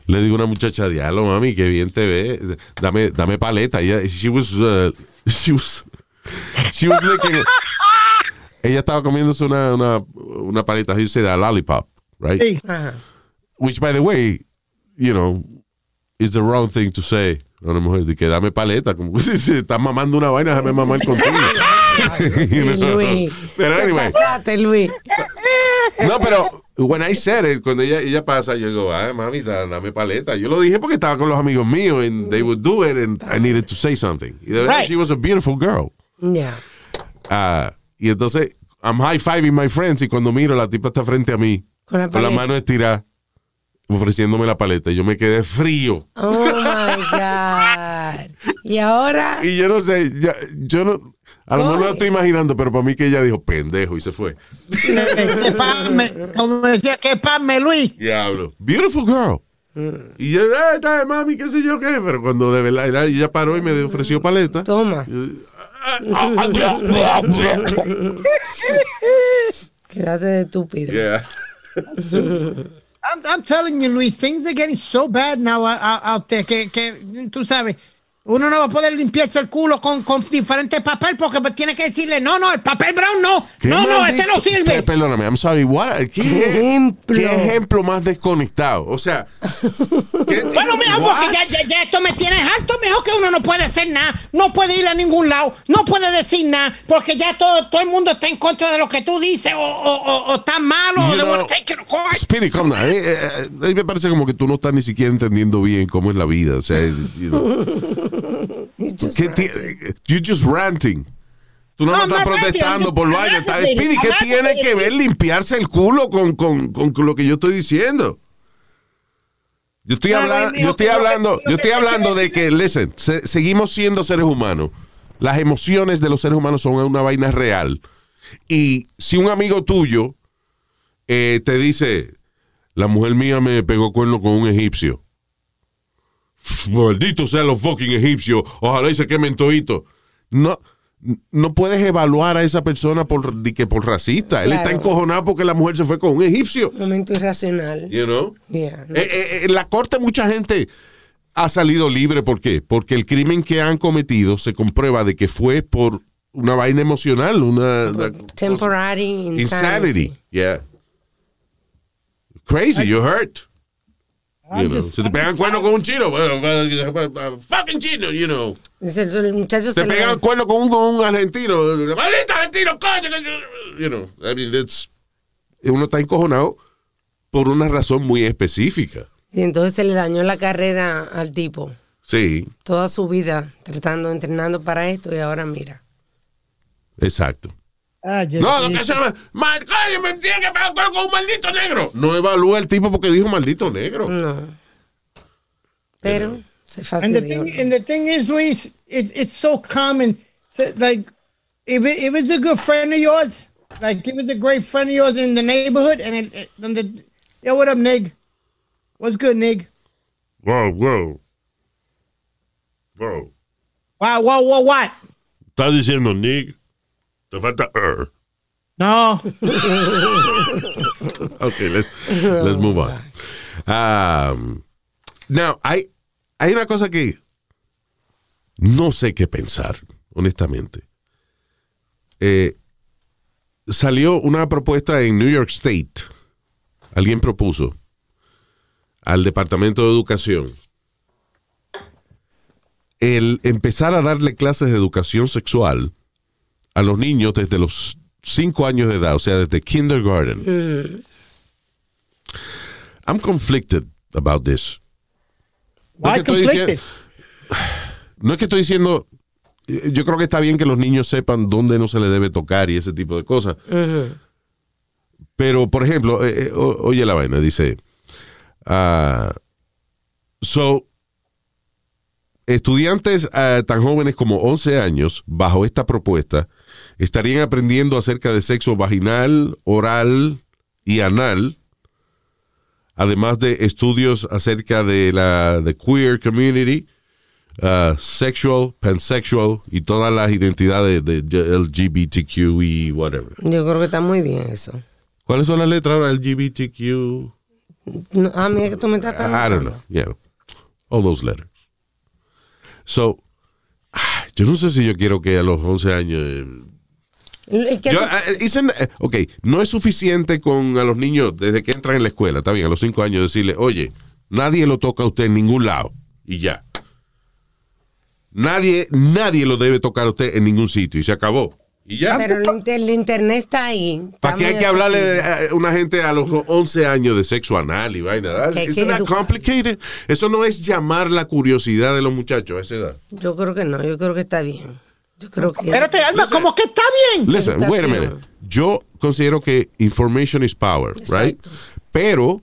Speaker 5: Le digo a una muchacha, diablo, mami, qué bien te ve. Dame, dame paleta. Ella, she was, uh, she was, she was licking- Ella estaba comiéndose una, una, una paleta, he said a lollipop, right?
Speaker 6: Sí.
Speaker 7: Ajá.
Speaker 5: Which, by the way, you know, is the wrong thing to say a una mujer, de que dame paleta, como que si estás mamando una vaina, déjame mamar contigo.
Speaker 7: Sí,
Speaker 5: You?
Speaker 7: Luis.
Speaker 5: Pero anyway.
Speaker 7: pasaste, Luis.
Speaker 5: No, pero when I said it, cuando ella, ella pasa, yo digo, ah, mami, da- dame paleta. Yo lo dije porque estaba con los amigos míos and they would do it and I needed to say something. Y de verdad,
Speaker 6: Right.
Speaker 5: she was a beautiful girl.
Speaker 7: Ya.
Speaker 5: Ah, y entonces, I'm high-fiving my friends y cuando miro, la tipa está frente a mí,
Speaker 7: Con la
Speaker 5: con la mano estirada, ofreciéndome la paleta. Y yo me quedé frío.
Speaker 7: Oh my God. Y ahora.
Speaker 5: Y yo no sé, ya- yo no, a lo mejor no lo estoy imaginando, pero para mí que ella dijo, pendejo, y se fue.
Speaker 6: Como decía, que pame, Luis.
Speaker 5: Diablo. Beautiful girl. Y yo, "Ah, está, mami, qué sé yo qué. Pero cuando de verdad ella- ella paró y me ofreció paleta.
Speaker 7: Toma. Quédate de estúpido.
Speaker 5: Yeah.
Speaker 6: I'm, I'm telling you, Luis, things are getting so bad now out, out- out there que, que tú sabes, uno no va a poder limpiarse el culo con, con diferentes papel porque tiene que decirle, no, no, el papel brown no, no, no, este no sirve.
Speaker 5: Eh, Perdóname, I'm sorry. What, ¿qué,
Speaker 7: Ejemplo.
Speaker 5: ¿Qué ejemplo más desconectado? O sea, ¿qué-
Speaker 6: Bueno, mejor
Speaker 5: what?
Speaker 6: porque ya, ya, ya esto me tiene harto, mejor que uno no puede hacer nada, no puede ir a ningún lado, no puede decir nada, porque ya todo, todo el mundo está en contra de lo que tú dices, o, o, o, o está malo, o
Speaker 5: You
Speaker 6: they
Speaker 5: know,
Speaker 6: want to take it to court.
Speaker 5: Speedy, come down. Eh, eh, eh, a mí me parece como que tú no estás ni siquiera entendiendo bien cómo es la vida. O sea, you know,
Speaker 7: He's just
Speaker 5: ¿qué
Speaker 7: ranting.
Speaker 5: ti- you're just ranting. Tú no,
Speaker 6: No,
Speaker 5: no estás protestando por
Speaker 6: just-
Speaker 5: vaina. Está-. Speedy, ¿qué tiene que ver limpiarse el culo con, con, con, lo que yo estoy diciendo? Yo estoy, hablando,
Speaker 6: mío,
Speaker 5: yo estoy
Speaker 6: que-
Speaker 5: hablando, yo estoy hablando de que, listen, se- seguimos siendo seres humanos. Las emociones de los seres humanos son una vaina real. Y si un amigo tuyo eh, te dice, la mujer mía me pegó cuerno con un egipcio. Maldito sean los fucking egipcios. Ojalá y se quemen toditos. No, no puedes evaluar a esa persona por, que por racista. Él
Speaker 7: Claro.
Speaker 5: está encojonado porque la mujer se fue con un egipcio.
Speaker 7: Momento irracional.
Speaker 5: You know?
Speaker 7: Yeah.
Speaker 5: Eh, eh, eh, en la corte mucha gente ha salido libre. ¿Por qué? Porque el crimen que han cometido se comprueba de que fue por una vaina emocional, una, una cosa-
Speaker 7: Temporary insanity.
Speaker 5: insanity. Yeah. Crazy, you hurt. You know,
Speaker 6: just-
Speaker 5: si te pegan cuerno con un chino, fucking chino, you know.
Speaker 7: El muchacho
Speaker 5: Te pegan cuerno con un, con un argentino, maldito argentino, coño, coño", you know. I mean, it's, uno está encojonado por una razón muy específica.
Speaker 7: Y entonces se le dañó la carrera al tipo.
Speaker 5: Sí,
Speaker 7: Toda su vida tratando, entrenando para esto y ahora mira.
Speaker 5: exacto.
Speaker 6: Ah,
Speaker 5: No, no que se llama, me tiene que cuerno con un maldito negro. No evalúa el tipo porque dijo maldito negro.
Speaker 7: No. Pero se
Speaker 6: And the
Speaker 7: fastidió.
Speaker 6: thing, and the thing is, Luis, it, it's so common. Like, if it, if it's a good friend of yours, like if it's a great friend of yours in the neighborhood, and it, it, then the, yo, what up, Nig? What's good, Nig?
Speaker 8: Wow, wow. Wow.
Speaker 6: Wow, wow, wow, what?
Speaker 8: Estás diciendo Nick. Te falta er.
Speaker 6: No,
Speaker 5: Okay, let's, let's move on. Um, now, hay, hay una cosa que no sé qué pensar, honestamente. Eh, salió una propuesta en New York State. Alguien propuso al Departamento de Educación el empezar a darle clases de educación sexual a los niños desde los 5 años de edad, o sea, desde kindergarten. I'm conflicted about this. No es
Speaker 6: why
Speaker 5: que estoy
Speaker 6: conflicted?
Speaker 5: No es que estoy diciendo, eh, yo creo que está bien que los niños sepan dónde no se les debe tocar y ese tipo de cosas. Pero, por ejemplo, eh, eh, o- oye la vaina, dice, ah, so, estudiantes ah, tan jóvenes como 11 años, bajo esta propuesta, estarían aprendiendo acerca de sexo vaginal, oral y anal, además de estudios acerca de la de queer community, uh, sexual, pansexual y todas las identidades de LGBTQ y whatever.
Speaker 7: Yo creo que está muy bien eso.
Speaker 5: ¿Cuáles son las letras ahora? LGBTQ.
Speaker 7: No, ah, mira que tú me estás
Speaker 5: I don't know. Yeah. All those letters. So, ah, yo no sé si yo quiero que a los 11 años. Eh,
Speaker 7: ¿Y qué
Speaker 5: yo, ah, isn't- eh, ok, no es suficiente con a los niños desde que entran en la escuela, está bien, a los 5 años decirle, oye, nadie lo toca a usted en ningún lado y ya. Nadie, nadie lo debe tocar a usted en ningún sitio y se acabó. Y ya.
Speaker 7: Pero el, inter- el internet está ahí.
Speaker 5: ¿Para qué hay que hablarle a una gente a los 11 años de sexo anal y vaina?
Speaker 7: Que
Speaker 5: Isn't that complicated? Eso no es llamar la curiosidad de los muchachos a esa edad.
Speaker 7: Yo creo que no, yo creo que está bien. Yo creo que.
Speaker 6: Espérate, Alma, como que está bien.
Speaker 5: Listen, wait a minute. Yo considero que information is power, right?
Speaker 7: Exacto.
Speaker 5: Pero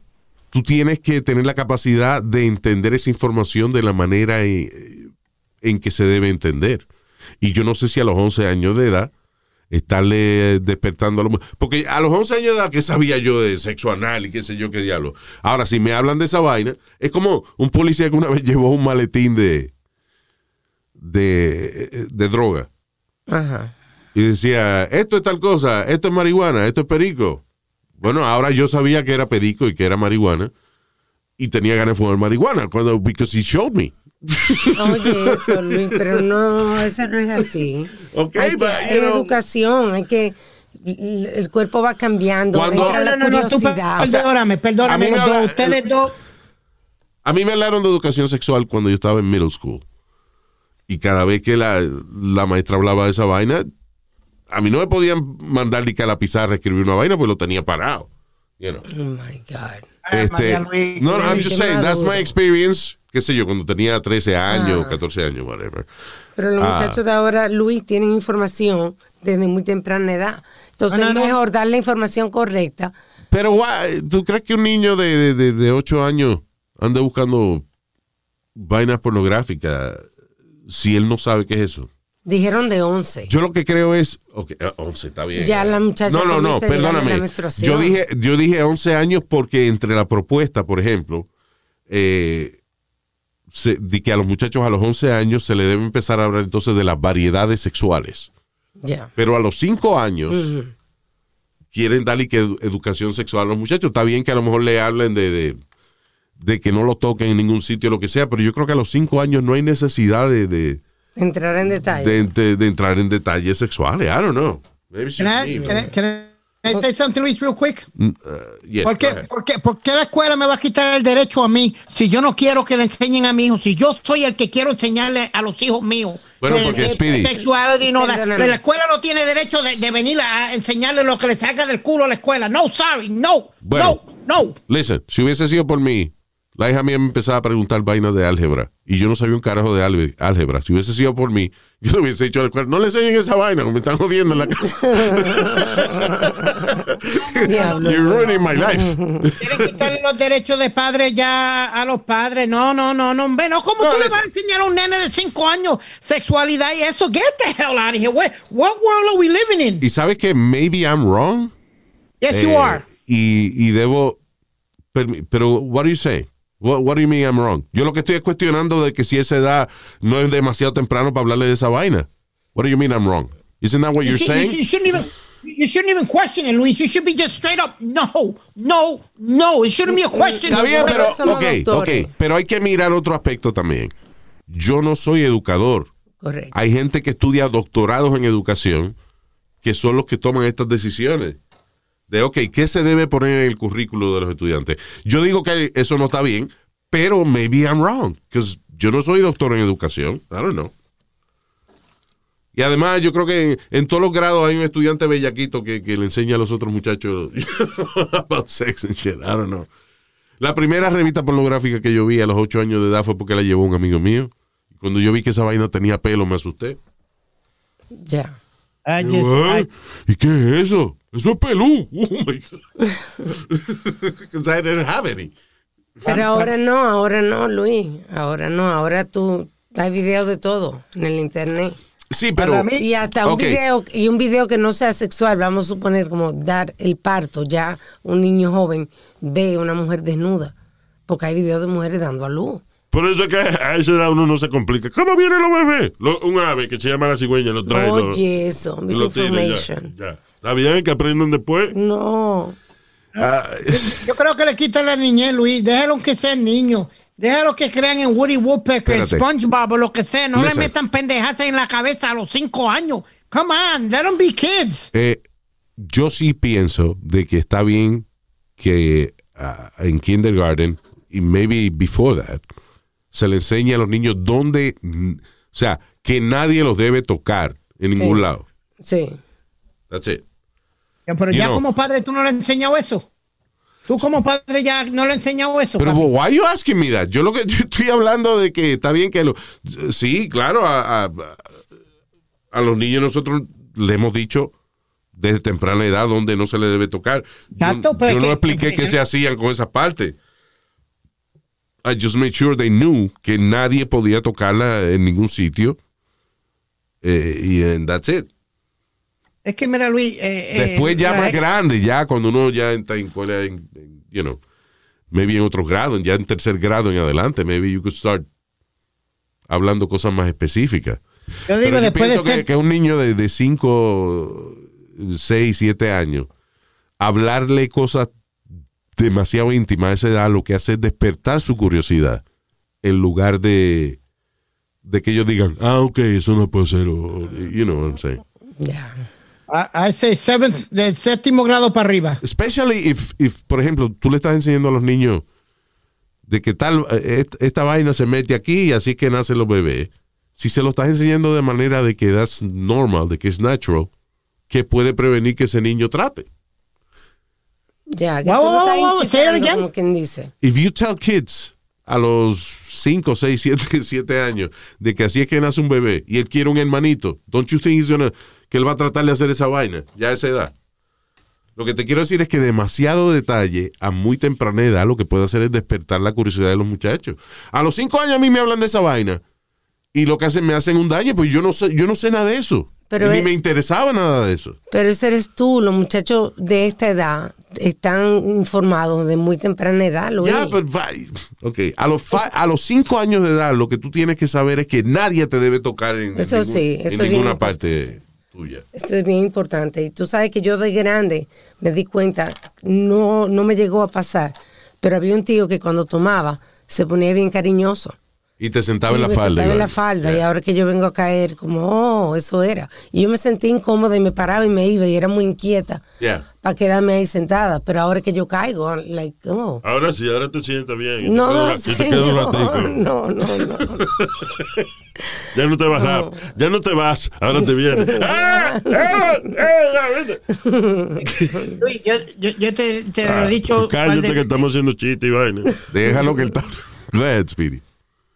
Speaker 5: tú tienes que tener la capacidad de entender esa información de la manera en, en que se debe entender. Y yo no sé si a los 11 años de edad estarle despertando a los... Porque a los 11 años de edad, ¿qué sabía yo de sexo anal y qué sé yo qué diablo? Ahora, si me hablan de esa vaina, es como un policía que una vez llevó un maletín de, de, de droga
Speaker 7: Ajá.
Speaker 5: y decía, esto es tal cosa, esto es marihuana, esto es perico. Bueno, ahora yo sabía que era perico y que era marihuana y tenía ganas de fumar marihuana cuando because he showed me.
Speaker 7: Oye, eso, Luis, pero no, eso no es así.
Speaker 5: Ok,
Speaker 7: hay que,
Speaker 5: but, you
Speaker 7: es
Speaker 5: know-
Speaker 7: educación, hay que. El cuerpo va cambiando.
Speaker 5: Cuando-
Speaker 7: entra la
Speaker 6: No, no, no, tú, perdóname,
Speaker 5: a
Speaker 6: perdóname,
Speaker 5: mí me
Speaker 6: los dos,
Speaker 5: habla-
Speaker 6: ustedes dos.
Speaker 5: A mí me hablaron de educación sexual cuando yo estaba en middle school. Y cada vez que la, la maestra hablaba de esa vaina, a mí no me podían mandar ni que a la pizarra escribir una vaina, pues lo tenía parado. You know.
Speaker 7: Oh my God.
Speaker 6: Ay,
Speaker 5: Este,
Speaker 6: Luis,
Speaker 5: no, no, I'm just saying, that's my experience. Qué sé yo, cuando tenía 13 años,
Speaker 7: Ah.
Speaker 5: 14 años, whatever.
Speaker 7: Pero los
Speaker 5: Ah.
Speaker 7: muchachos de ahora, Luis, tienen información desde muy temprana edad. Entonces
Speaker 6: No, no,
Speaker 7: es
Speaker 6: no.
Speaker 7: mejor dar la información correcta.
Speaker 5: Pero, ¿tú crees que un niño de, de, de 8 años ande buscando vainas pornográficas si él no sabe qué es eso?
Speaker 7: Dijeron de 11.
Speaker 5: Yo lo que creo es. Ok, eh, 11, está bien.
Speaker 7: Ya la muchacha
Speaker 5: No, no, no, perdóname. Yo dije, yo dije 11 años porque entre la propuesta, por ejemplo, eh, se- de que a los muchachos a los 11 años se le debe empezar a hablar entonces de las variedades sexuales.
Speaker 7: Ya.
Speaker 5: Pero a los 5 años quieren darle que edu- educación sexual a los muchachos. Está bien que a lo mejor le hablen de, de, de que no lo toquen en ningún sitio, lo que sea, pero yo creo que a los 5 años no hay necesidad de, de,
Speaker 7: Entrar en detalle.
Speaker 5: de- de- de entrar en detalles sexuales. I don't know. Maybe
Speaker 6: Can I,
Speaker 5: me,
Speaker 6: can I- can I say something, Luis, real quick?
Speaker 5: Mm, uh, yeah,
Speaker 6: ¿Por qué, por, qué, por qué la escuela me va a quitar el derecho a mí si yo no quiero que le enseñen a mi hijo? Si yo soy el que quiero enseñarle a los hijos míos.
Speaker 5: Bueno, porque,
Speaker 6: de-
Speaker 5: Speedy.
Speaker 6: sexuality, no, da- la escuela no tiene derecho de, de venir a enseñarle lo que le salga del culo a la escuela. No, sorry, no,
Speaker 5: Bueno.
Speaker 6: no, no.
Speaker 5: Listen, si hubiese sido por mí, la hija mía me empezaba a preguntar vainas de álgebra y yo no sabía un carajo de álge- álgebra. Si hubiese sido por mí, yo le hubiese dicho a la escuela, no le enseñen esa vaina, me están jodiendo en la casa. You're ruining my life.
Speaker 6: Quieren quitarle los derechos de padre ya a los padres. No, no, no, no. Hombre, no, ¿cómo
Speaker 5: No,
Speaker 6: tú le vas a enseñar a un nene de 5 años sexualidad y eso? Get the hell out of here. What, what world are we living in?
Speaker 5: y sabes que maybe I'm wrong.
Speaker 6: Yes, you
Speaker 5: Eh,
Speaker 6: are.
Speaker 5: Y, y debo, pero what do you say? What, what do you mean I'm wrong? Yo lo que estoy es cuestionando de que si esa edad no es demasiado temprano para hablarle de esa vaina. What do you mean I'm wrong? Isn't that what
Speaker 6: You,
Speaker 5: you're saying?
Speaker 6: you, shouldn't even. You shouldn't even question it, Luis. You should be just straight up. No, no, no. It shouldn't be a question.
Speaker 5: Está bien, pero,
Speaker 7: somos
Speaker 5: ok,
Speaker 7: doctores.
Speaker 5: ok, pero hay que mirar otro aspecto también. Yo no soy educador.
Speaker 7: Correcto.
Speaker 5: Hay gente que estudia doctorados en educación que son los que toman estas decisiones. De, ok, ¿qué se debe poner en el currículo de los estudiantes? Yo digo que eso no está bien, pero maybe I'm wrong, because yo no soy doctor en educación. I don't know. Y además, yo creo que en, en todos los grados hay un estudiante bellaquito que, que le enseña a los otros muchachos about sex and shit. I don't know. La primera revista pornográfica que yo vi a los ocho años de edad fue porque la llevó un amigo mío. Cuando yo vi que esa vaina tenía pelo, me asusté.
Speaker 7: Ya.
Speaker 6: I
Speaker 5: Yo,
Speaker 6: just,
Speaker 5: "Ah,
Speaker 6: I-
Speaker 5: ¿Y qué es eso? Eso es pelú. Oh my God. I didn't have any.
Speaker 7: Pero ahora no, ahora no, Luis. Ahora no, ahora tú hay videos de todo en el internet.
Speaker 5: Sí, pero.
Speaker 6: Mí-
Speaker 7: Y hasta un
Speaker 5: Ok.
Speaker 7: video, y un video que no sea sexual, vamos a suponer como dar el parto, ya un niño joven ve a una mujer desnuda, porque hay videos de mujeres dando a luz.
Speaker 8: Por eso es que a esa edad uno no se complica. ¿Cómo vienen los bebés? Lo- un ave que se llama la cigüeña lo trae. lo-
Speaker 7: Oye, eso,
Speaker 8: lo tira, ya,
Speaker 7: misinformation.
Speaker 8: ya. Está bien que aprendan después.
Speaker 7: No,
Speaker 5: ah,
Speaker 6: yo creo que le quitan la niñez, Luis. Déjalo que sean niños. Déjalo que crean en Woody Woodpecker,
Speaker 5: Espérate.
Speaker 6: SpongeBob o lo que sea. No
Speaker 5: Listen.
Speaker 6: le metan pendejas en la cabeza a los cinco años. Come on, let them be kids.
Speaker 5: eh, yo sí pienso de que está bien que ah, en kindergarten y maybe before that se le enseñe a los niños dónde, O sea, que nadie los debe tocar en ningún
Speaker 7: Sí.
Speaker 5: lado.
Speaker 7: Sí.
Speaker 5: That's it.
Speaker 6: Pero
Speaker 5: You
Speaker 6: ya
Speaker 5: know.
Speaker 6: como padre tú no le has enseñado eso. Tú como padre ya no le has enseñado eso.
Speaker 5: Pero
Speaker 6: papi.
Speaker 5: why you asking me that? Yo lo que yo estoy hablando de que está bien que lo sí, claro, a, a- a los niños nosotros le hemos dicho desde temprana edad donde no se le debe tocar. Yo,
Speaker 6: pero
Speaker 5: yo no expliqué
Speaker 6: que-
Speaker 5: qué se hacían con esa parte. I just made sure they knew que nadie podía tocarla en ningún sitio. Eh, y and that's it.
Speaker 6: Es que mira Luis. eh, eh,
Speaker 5: Después ya
Speaker 6: la-
Speaker 5: más grande, ya cuando uno ya está en escuela, en, en, you know, maybe en otro grado, ya en tercer grado en adelante, maybe you could start hablando cosas más específicas.
Speaker 6: Yo digo
Speaker 5: Pero yo
Speaker 6: después de
Speaker 5: pienso que,
Speaker 6: ser.
Speaker 5: que un niño de 5, 6, 7 años, hablarle cosas demasiado íntimas a esa edad, lo que hace es despertar su curiosidad en lugar de, de que ellos digan, ah, ok, eso no puede ser, o, you know what I'm saying.
Speaker 7: Ya.
Speaker 6: A ese seventh, del séptimo grado para arriba.
Speaker 5: Especially if, if, por ejemplo, tú le estás enseñando a los niños de que tal, eh, est- esta vaina se mete aquí y así que nacen los bebés. Si se lo estás enseñando de manera de que that's normal, de que es natural, que puede prevenir que ese niño trate.
Speaker 7: Ya, que
Speaker 6: Guau,
Speaker 7: tú lo estás
Speaker 6: guau, say it
Speaker 7: incitando,
Speaker 6: again.
Speaker 7: como quien dice.
Speaker 5: If you tell kids a los 5, 6, 7, 7 años de que así es que nace un bebé y él quiere un hermanito, don't you think he's gonna- que él va a tratar de hacer esa vaina ya a esa edad? Lo que te quiero decir es que demasiado detalle a muy temprana edad lo que puede hacer es despertar la curiosidad de los muchachos. A los 5 años a mí me hablan de esa vaina y lo que hacen me hacen un daño, pues yo no sé, yo no sé nada de eso.
Speaker 7: Pero
Speaker 5: ni
Speaker 7: es-
Speaker 5: me interesaba nada de eso.
Speaker 7: Pero ese eres tú, los muchachos de esta edad están informados de muy temprana edad, Luis.
Speaker 5: Ya, pero va- ok, a los fa- a los cinco años de edad lo que tú tienes que saber es que nadie te debe tocar en, en
Speaker 7: Eso
Speaker 5: ningún-
Speaker 7: sí,
Speaker 5: en
Speaker 7: eso es
Speaker 5: ninguna parte
Speaker 7: Esto es bien importante. Y tú sabes que yo de grande me di cuenta, no, no me llegó a pasar, pero había un tío que cuando tomaba se ponía bien cariñoso.
Speaker 5: Y te sentaba en la
Speaker 7: me
Speaker 5: falda.
Speaker 7: sentaba en
Speaker 5: Iván.
Speaker 7: la falda y ahora que yo vengo a caer, como, oh, eso era. Y yo me sentí incómoda y me paraba y me iba y era muy inquieta
Speaker 5: Yeah.
Speaker 7: para quedarme ahí sentada. Pero ahora que yo caigo, like, oh.
Speaker 8: Ahora sí, ahora te sientes bien.
Speaker 7: No,
Speaker 8: ratico.
Speaker 7: no, no, no.
Speaker 8: Ya no te vas. Ya no te vas. Ahora te vienes. ¡Ah! ¡Ah! ¡Ah!
Speaker 6: Luis, yo, yo, yo te, te lo he dicho.
Speaker 8: Ah, Cállate
Speaker 6: de
Speaker 8: que estamos haciendo chiste y vaina.
Speaker 5: Déjalo que él está. Go ahead, Speedy.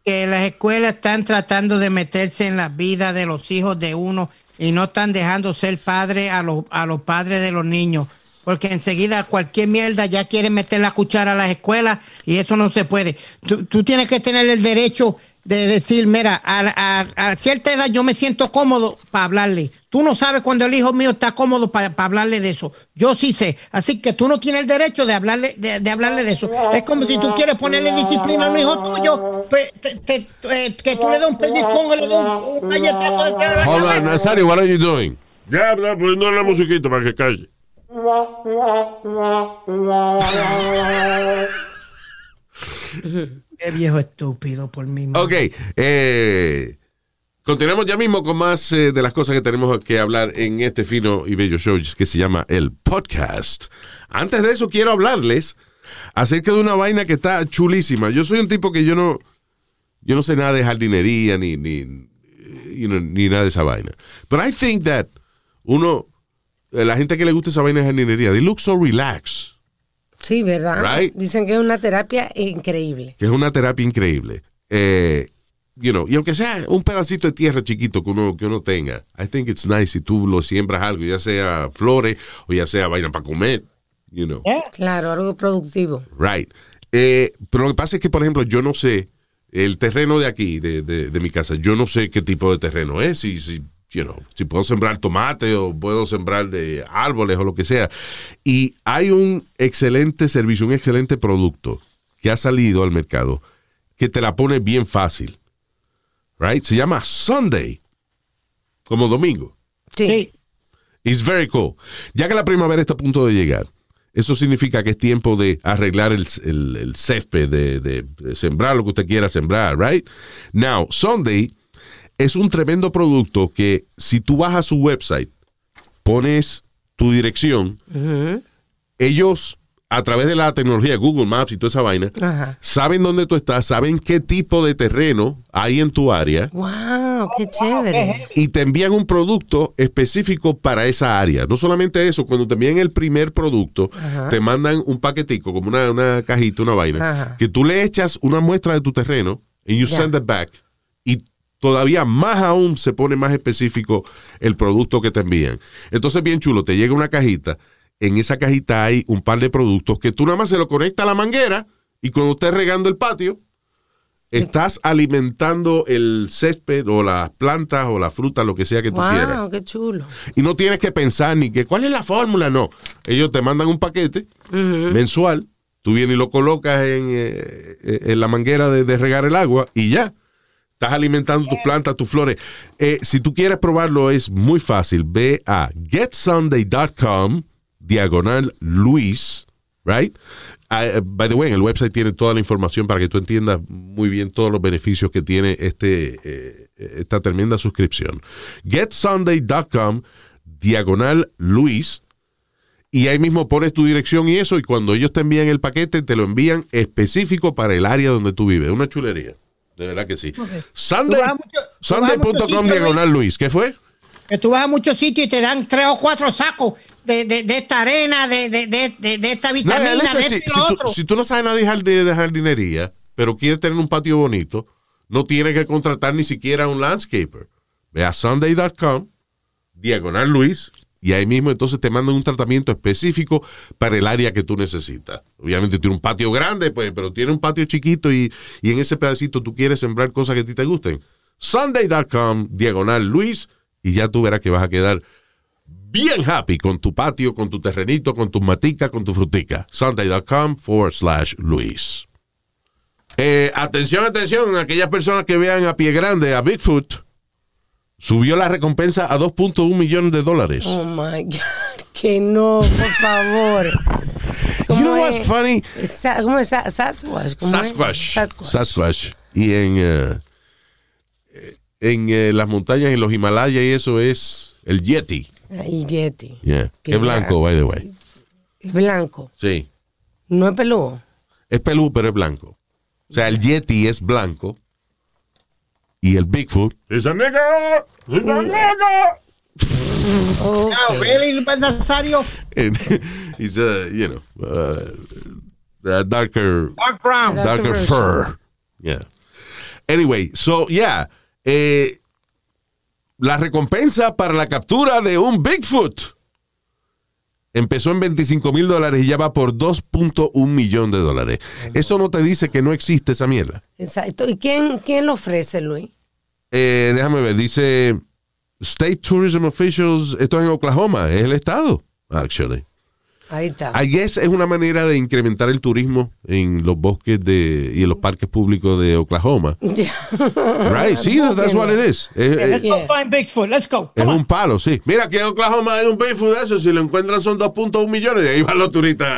Speaker 6: Que las escuelas están tratando de meterse en la vida de los hijos de uno y no están dejando ser padre a los, a los padres de los niños. Porque enseguida cualquier mierda ya quieren meter la cuchara a las escuelas y eso no se puede. Tú, tú tienes que tener el derecho de decir, mira, a, a- a cierta edad yo me siento cómodo para hablarle. Tú no sabes cuando el hijo mío está cómodo para hablarle de eso. Yo sí sé. Así que tú no tienes el derecho de hablarle de, de hablarle de eso. Es como si tú quieres ponerle disciplina a un hijo tuyo, pues, te- te- eh, que tú le das un pellizcón, le das un, un galletazo de cara
Speaker 5: Hold on. Nazario, what are you doing?
Speaker 8: Ya, ya, poniendo la musiquita para que calle.
Speaker 6: Qué viejo estúpido por mí.
Speaker 5: Ok, eh, continuamos ya mismo con más eh, de las cosas que tenemos que hablar en este fino y bello show que se llama el podcast. Antes de eso, quiero hablarles acerca de una vaina que está chulísima. Yo soy un tipo que yo no, yo no sé nada de jardinería ni, ni, ni nada de esa vaina. But I think that uno, eh, la gente que le gusta esa vaina de jardinería, they look so relaxed.
Speaker 7: Sí, ¿verdad?
Speaker 5: Right.
Speaker 7: Dicen que es una terapia increíble.
Speaker 5: que es una terapia increíble. Eh, you know, y aunque sea un pedacito de tierra chiquito que uno, que uno tenga, I think it's nice si tú lo siembras algo, ya sea flores o ya sea vaina para comer, you know.
Speaker 7: Claro, algo productivo.
Speaker 5: Right. Eh, pero lo que pasa es que, por ejemplo, yo no sé, el terreno de aquí, de, de- de mi casa, yo no sé qué tipo de terreno es, si, si, you know, si puedo sembrar tomate o puedo sembrar árboles o lo que sea. Y hay un excelente servicio, un excelente producto que ha salido al mercado que te la pone bien fácil. Right? Se llama Sunday, como domingo.
Speaker 7: Sí.
Speaker 6: Sí.
Speaker 5: It's very cool. Ya que la primavera está a punto de llegar, eso significa que es tiempo de arreglar el, el- el césped, de, de- de sembrar lo que usted quiera sembrar, right? Now, Sunday es un tremendo producto que si tú vas a su website, pones tu dirección, ellos a través de la tecnología Google Maps y toda esa vaina,
Speaker 7: Ajá.
Speaker 5: saben dónde tú estás, saben qué tipo de terreno hay en tu área
Speaker 7: Wow, qué chévere.
Speaker 5: y te envían un producto específico para esa área. No solamente eso, cuando te envían el primer producto,
Speaker 7: Ajá.
Speaker 5: te mandan un paquetico, como una, una cajita, una vaina,
Speaker 7: Ajá.
Speaker 5: que tú le echas una muestra de tu terreno y you
Speaker 7: Ya.
Speaker 5: send it back. Y todavía más aún se pone más específico el producto que te envían. Entonces, bien chulo, te llega una cajita. En esa cajita hay un par de productos que tú nada más se lo conectas a la manguera y cuando estés regando el patio, estás alimentando el césped o las plantas o la fruta, lo que sea que tú quieras.
Speaker 7: Wow, qué chulo.
Speaker 5: Y no tienes que pensar ni que cuál es la fórmula, no. Ellos te mandan un paquete mensual, tú vienes y lo colocas en, eh, eh, en la manguera de, de regar el agua y ya. Estás alimentando tus plantas, tus flores. Eh, si tú quieres probarlo, es muy fácil. Ve a getsunday.com, diagonal Luis, right? Ah, eh, by the way, en el website tiene toda la información para que tú entiendas muy bien todos los beneficios que tiene este, eh, esta tremenda suscripción. Getsunday.com, diagonal Luis, y ahí mismo pones tu dirección y eso, y cuando ellos te envían el paquete, te lo envían específico para el área donde tú vives. Una chulería. De verdad que sí.
Speaker 6: Muchos
Speaker 5: Sunday.com diagonal Luis. ¿Qué fue?
Speaker 6: Que tú vas a muchos sitios y te dan tres o cuatro sacos de, de, de esta arena, de, de, de, de, de esta
Speaker 5: No,
Speaker 6: vitamina, de
Speaker 5: si,
Speaker 6: y
Speaker 5: si
Speaker 6: lo
Speaker 5: tú,
Speaker 6: otro.
Speaker 5: si tú no sabes nada de jardinería, pero quieres tener un patio bonito, no tienes que contratar ni siquiera un landscaper. Ve a sunday.com, diagonal Luis, y ahí mismo entonces te mandan un tratamiento específico para el área que tú necesitas. Obviamente tiene un patio grande, pues, pero tiene un patio chiquito y, y en ese pedacito tú quieres sembrar cosas que a ti te gusten. Sunday.com, diagonal Luis, y ya tú verás que vas a quedar bien happy con tu patio, con tu terrenito, con tus maticas, con tu frutica. Sunday.com forward slash Luis. Eh, atención, atención, aquellas personas que vean a pie grande a Bigfoot, subió la recompensa a 2.1 millones de dólares.
Speaker 7: Oh my God. Que no, por favor.
Speaker 5: you know
Speaker 7: ¿Cómo
Speaker 5: what's
Speaker 7: es?
Speaker 5: funny?
Speaker 7: Sa- ¿Cómo es? Sa- Sasquatch. ¿Cómo?
Speaker 5: Sasquatch.
Speaker 7: Sasquatch.
Speaker 5: Sasquatch. Y en, eh, en eh, las montañas, en los Himalayas y eso es el Yeti.
Speaker 7: Ay, Yeti.
Speaker 5: Yeah.
Speaker 7: Qué
Speaker 5: Es blanco, by the way.
Speaker 7: Es blanco.
Speaker 5: Sí.
Speaker 7: No es peludo.
Speaker 5: Es peludo, pero es blanco. O sea, el Yeti es blanco y el Bigfoot
Speaker 8: ¡Esa nega! ¡Esa nega!
Speaker 7: Ok.
Speaker 6: Ah, really, Nazario?
Speaker 5: is a, you know, uh, a darker,
Speaker 6: Dark brown.
Speaker 7: Dark
Speaker 5: darker fur. Yeah. Anyway, so yeah, eh, la recompensa para la captura de un Bigfoot empezó en 25 mil dólares y ya va por 2.1 millón de dólares. Eso no te dice que no existe esa mierda.
Speaker 7: Exacto. ¿Y quién, quién lo ofrece, Luis?
Speaker 5: Eh, déjame ver, dice State Tourism Officials, esto es en Oklahoma, es el estado, actually.
Speaker 7: Ahí está.
Speaker 5: I guess es una manera de incrementar el turismo en los bosques de, y en los parques públicos de Oklahoma. Right? Sí, that's what it is. Es, es-
Speaker 6: Let's go find Bigfoot. Let's go.
Speaker 5: es
Speaker 6: on.
Speaker 5: un palo, sí. Mira que en Oklahoma hay un Bigfoot de eso, si lo encuentran son 2.1 millones, y ahí van los turistas.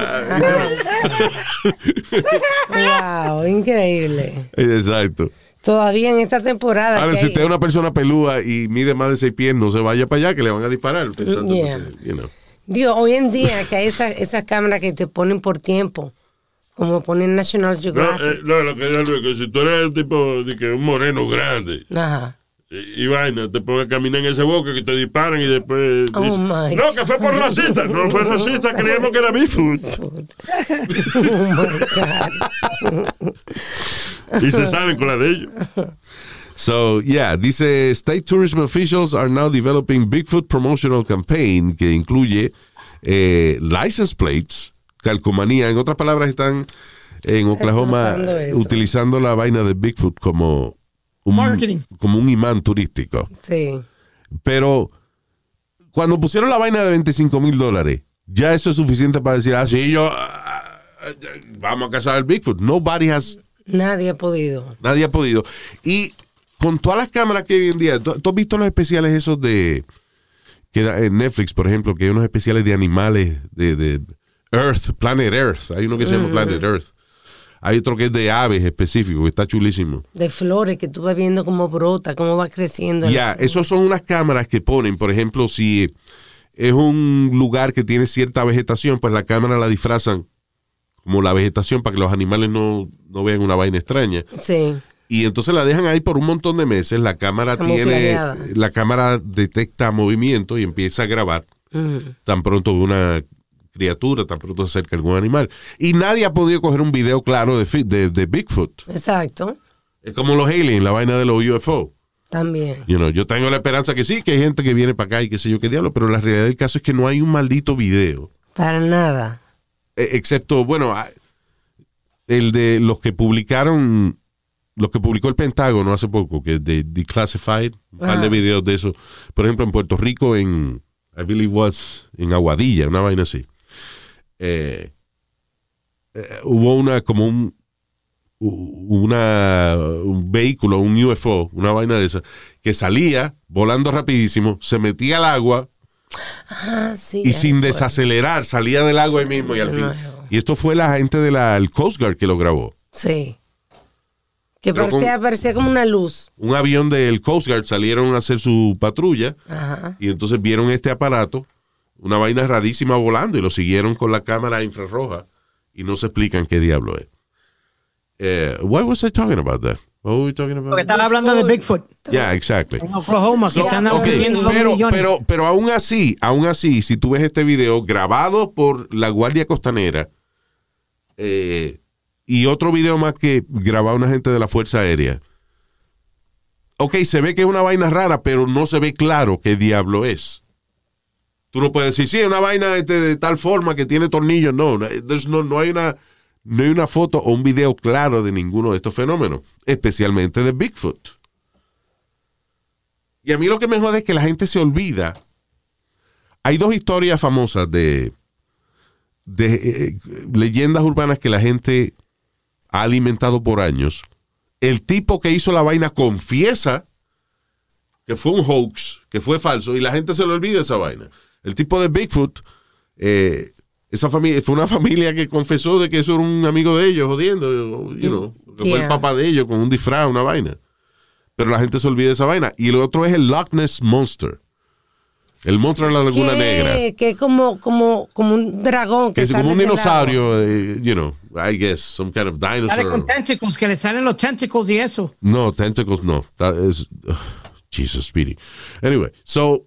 Speaker 7: wow, increíble.
Speaker 5: Exacto.
Speaker 7: Todavía en esta temporada.
Speaker 5: Ahora, si usted es una persona pelúa y mide más de 6 pies, no se vaya para allá que le van a disparar. Pensando
Speaker 7: Yeah.
Speaker 5: que, you know.
Speaker 7: Digo, hoy en día que hay esas, esas cámaras que te ponen por tiempo, como ponen National
Speaker 8: No,
Speaker 7: Geographic.
Speaker 8: eh, no, lo que yo digo, que si tú eres un tipo de que un moreno grande
Speaker 7: Ajá.
Speaker 8: y, y vaina, te pones a caminar en ese bosque que te disparan y después
Speaker 7: Oh, my
Speaker 8: no, que fue por racista. No fue racista, creíamos que era Bigfoot.
Speaker 7: Oh my God.
Speaker 8: Y se salen con la de ellos.
Speaker 5: So, yeah, dice State Tourism officials are now developing Bigfoot promotional campaign que incluye eh, license plates, calcomanía. En otras palabras, están en Oklahoma utilizando la vaina de Bigfoot como un,
Speaker 6: Marketing.
Speaker 5: como un imán turístico.
Speaker 7: Sí.
Speaker 5: Pero cuando pusieron la vaina de 25 mil dólares, ya eso es suficiente para decir, ah, sí, yo, ah, ah, vamos a cazar el Bigfoot. Nobody has
Speaker 7: Nadie ha podido.
Speaker 5: Nadie ha podido. Y con todas las cámaras que hay hoy en día, ¿tú, tú has visto los especiales esos de que en Netflix, por ejemplo, que hay unos especiales de animales de, de Earth, Planet Earth. Hay uno que se llama Planet Earth. Hay otro que es de aves específico, que está chulísimo.
Speaker 7: De flores que tú vas viendo cómo brota, cómo va creciendo.
Speaker 5: Ya, esos son unas cámaras que ponen, por ejemplo, si es un lugar que tiene cierta vegetación, pues la cámara la disfrazan como la vegetación para que los animales no, no vean una vaina extraña.
Speaker 7: Sí.
Speaker 5: Y entonces la dejan ahí por un montón de meses. La cámara tiene, la cámara detecta movimiento y empieza a grabar
Speaker 7: Ujú.
Speaker 5: tan pronto una criatura, tan pronto se acerca algún animal. Y nadie ha podido coger un video claro de, de, de Bigfoot.
Speaker 7: Exacto.
Speaker 5: Es como los aliens, la vaina de los UFO.
Speaker 7: También.
Speaker 5: You know, yo tengo la esperanza que sí, que hay gente que viene para acá y qué sé yo qué diablo, pero la realidad del caso es que no hay un maldito video.
Speaker 7: Para nada.
Speaker 5: Eh, excepto, bueno, el de los que publicaron, los que publicó el Pentágono hace poco, que es de Declassified, un par de videos de eso. Por ejemplo, en Puerto Rico, en, I believe was, en Aguadilla, una vaina así. Eh, eh, hubo una, como un, una, un vehículo, un UFO, una vaina de esa, que salía volando rapidísimo, se metía al agua,
Speaker 7: Ah, sí.
Speaker 5: y sin desacelerar salía del agua ahí mismo y al fin. Y esto fue la gente del Coast Guard que lo grabó.
Speaker 7: Sí. Que parecía, parecía como una luz.
Speaker 5: Un avión del Coast Guard salieron a hacer su patrulla
Speaker 7: Ajá.
Speaker 5: y entonces vieron este aparato, una vaina rarísima volando y lo siguieron con la cámara infrarroja y no se explican qué diablo es. Eh, why was I talking about that? What were we talking about?
Speaker 6: Porque estaba hablando de Bigfoot
Speaker 5: Yeah, exactly.
Speaker 6: en Oklahoma, que están
Speaker 5: Ok,
Speaker 6: ofreciendo dos
Speaker 5: pero,
Speaker 6: millones.
Speaker 5: pero, pero aún así, aún así, si tú ves este video grabado por la Guardia Costanera eh, y otro video más que grababa una gente de la Fuerza Aérea, ok, se ve que es una vaina rara, pero no se ve claro qué diablo es. Tú no puedes decir, sí, es una vaina este, de tal forma que tiene tornillos. No, no, no hay una, no hay una foto o un video claro de ninguno de estos fenómenos, especialmente de Bigfoot. Y a mí lo que me jode es que la gente se olvida. Hay dos historias famosas de, de eh, leyendas urbanas que la gente ha alimentado por años. El tipo que hizo la vaina confiesa que fue un hoax, que fue falso, y la gente se le olvida esa vaina. El tipo de Bigfoot, eh, esa familia, fue una familia que confesó de que eso era un amigo de ellos, jodiendo, you know, que fue el papá de ellos con un disfraz, una vaina pero la gente se olvida de esa vaina. Y el otro es el Loch Ness Monster. El monstruo de la Laguna Negra.
Speaker 7: Que es como, como, como un dragón. Que
Speaker 5: Que es como
Speaker 7: sale
Speaker 5: un dinosaurio, eh, you know, I guess, some kind of
Speaker 6: Sale
Speaker 5: dinosaur.
Speaker 6: con tentacles, que le salen los tentacles y eso.
Speaker 5: No, tentacles no. That is, Jesus, Speedy. Anyway, so,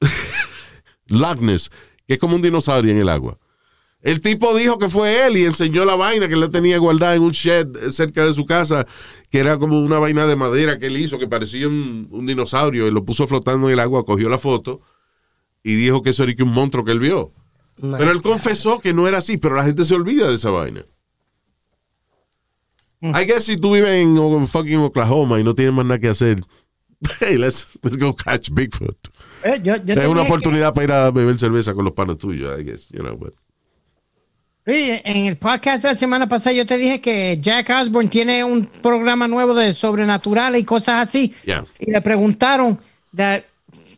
Speaker 5: Loch Ness, que es como un dinosaurio en el agua. El tipo dijo que fue él y enseñó la vaina que él la tenía guardada en un shed cerca de su casa, que era como una vaina de madera que él hizo, que parecía un, un dinosaurio, y lo puso flotando en el agua, cogió la foto y dijo que eso era que un monstruo que él vio. Pero él confesó que no era así, pero la gente se olvida de esa vaina. I guess si tú vives en fucking Oklahoma y no tienes más nada que hacer, hey, let's, let's go catch Bigfoot.
Speaker 6: Eh, yo, yo te
Speaker 5: Es una
Speaker 6: que-
Speaker 5: oportunidad para ir a beber cerveza con los panos tuyos, I guess, you know, but-
Speaker 6: Sí, en el podcast de la semana pasada yo te dije que Jack Osborne tiene un programa nuevo de sobrenatural y cosas así.
Speaker 5: Yeah.
Speaker 6: Y le preguntaron that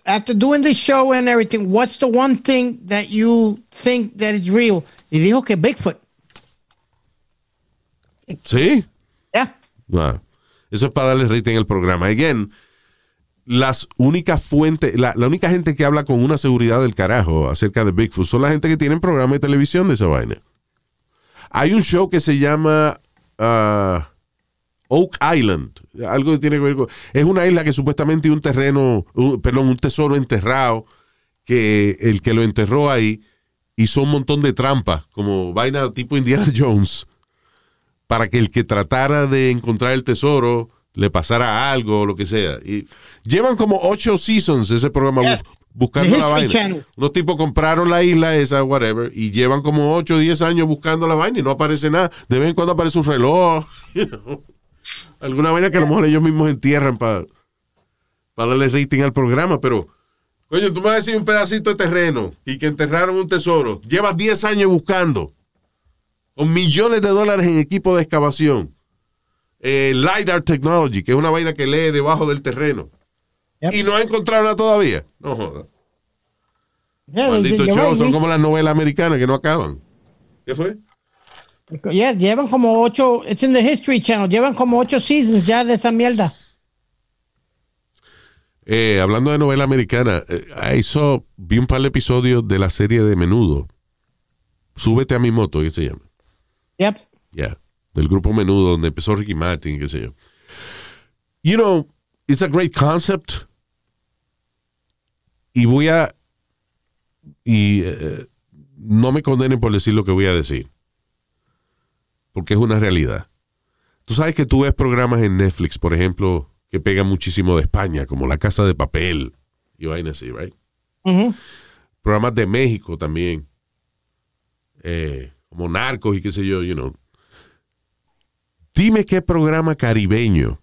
Speaker 6: after doing the show and everything, what's the one thing that you think that is real? Y dijo que Bigfoot.
Speaker 5: ¿Sí?
Speaker 6: Yeah.
Speaker 5: Ah, Eso es para darle rating al programa. Again, las únicas fuentes, la, la única gente que habla con una seguridad del carajo acerca de Bigfoot son la gente que tienen programa de televisión de esa vaina. Hay un show que se llama ah, Oak Island, algo que tiene que ver con... Es una isla que supuestamente un terreno, un- perdón, un tesoro enterrado, que el que lo enterró ahí hizo un montón de trampas, como vaina tipo Indiana Jones para que el que tratara de encontrar el tesoro le pasara algo o lo que sea. Y llevan como ocho seasons ese programa
Speaker 6: Yes.
Speaker 5: buscando la vaina.
Speaker 6: Channel.
Speaker 5: Unos tipos compraron la isla esa, whatever, y llevan como ocho o diez años buscando la vaina y no aparece nada. De vez en cuando aparece un reloj. you know. Alguna vaina que a lo mejor ellos mismos entierran para darle rating al programa, pero... Coño, tú me vas a decir un pedacito de terreno y que enterraron un tesoro. Llevas 10 años buscando con millones de dólares en equipo de excavación. Eh, LiDAR Technology, que es una vaina que lee debajo del terreno.
Speaker 6: Yep.
Speaker 5: Y no ha encontrado nada todavía. No joda.
Speaker 6: Yeah,
Speaker 5: show, son como las novelas americanas que no acaban. ¿Qué fue?
Speaker 6: Yeah, llevan como ocho, it's in the History Channel, llevan como ocho seasons ya de esa mierda.
Speaker 5: Eh, hablando de novela americana, eh, hizo, vi un par de episodios de la serie de Menudo. Súbete a mi moto, ¿qué se llama?
Speaker 6: Yep.
Speaker 5: Yeah. Del grupo menudo donde empezó Ricky Martin, qué sé yo. You know, it's a great concept. Y voy a. Y eh, no me condenen por decir lo que voy a decir. Porque es una realidad. Tú sabes que tú ves programas en Netflix, por ejemplo, que pegan muchísimo de España, como La Casa de Papel y vainas así, right? Programas de México también. Eh, como Narcos y qué sé yo, you know. Dime qué programa caribeño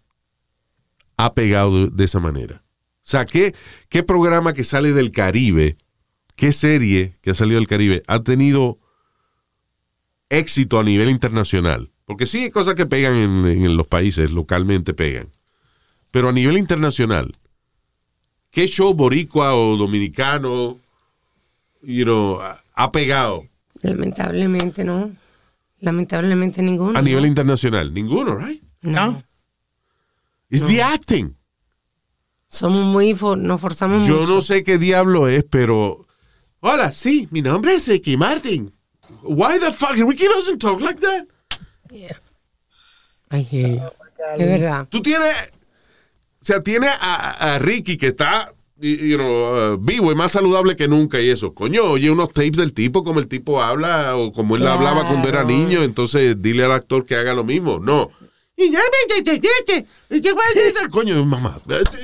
Speaker 5: ha pegado de, de esa manera. O sea, ¿qué, ¿qué programa que sale del Caribe, qué serie que ha salido del Caribe ha tenido éxito a nivel internacional? Porque sí hay cosas que pegan en, en los países, localmente pegan. Pero a nivel internacional, ¿qué show boricua o dominicano you know, ha- pegado
Speaker 7: Lamentablemente no. Lamentablemente ninguno.
Speaker 5: a nivel
Speaker 7: ¿no?
Speaker 5: internacional? Ninguno, right?
Speaker 7: No.
Speaker 6: ¿No?
Speaker 5: It's the acting.
Speaker 7: Somos muy, for- nos forzamos
Speaker 5: Yo
Speaker 7: mucho.
Speaker 5: no sé qué diablo es, pero. Hola, sí, mi nombre es Ricky Martin. Why the fuck? Ricky doesn't talk like that.
Speaker 7: I hear you. Es verdad.
Speaker 5: Tú tienes. O sea, tiene a, a Ricky que está. you know, uh, vivo y más saludable que nunca y eso. Coño, oye unos tapes del tipo como el tipo habla o como él
Speaker 7: Claro.
Speaker 5: hablaba cuando era niño, entonces dile al actor que haga lo mismo. No. Coño, mamá.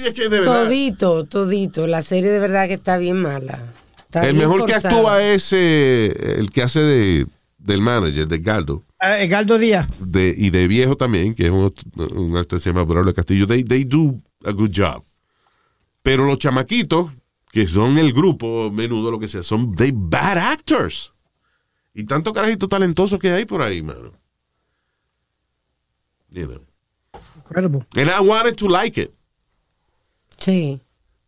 Speaker 5: Es que de verdad.
Speaker 7: Todito, todito. La serie de verdad que está bien mala. Está
Speaker 5: El mejor que actúa es eh, el que hace de, del manager, de Galdo.
Speaker 6: Eh, Edgardo Díaz.
Speaker 5: De, y de viejo también, que es un, un actor que se llama Braulio Castillo. They, they do a good job. Pero los chamaquitos, que son el grupo, menudo, lo que sea, son they bad actors. Y tanto carajito talentoso que hay por ahí, mano. You know.
Speaker 6: Incredible.
Speaker 5: And I wanted to like it.
Speaker 7: Sí.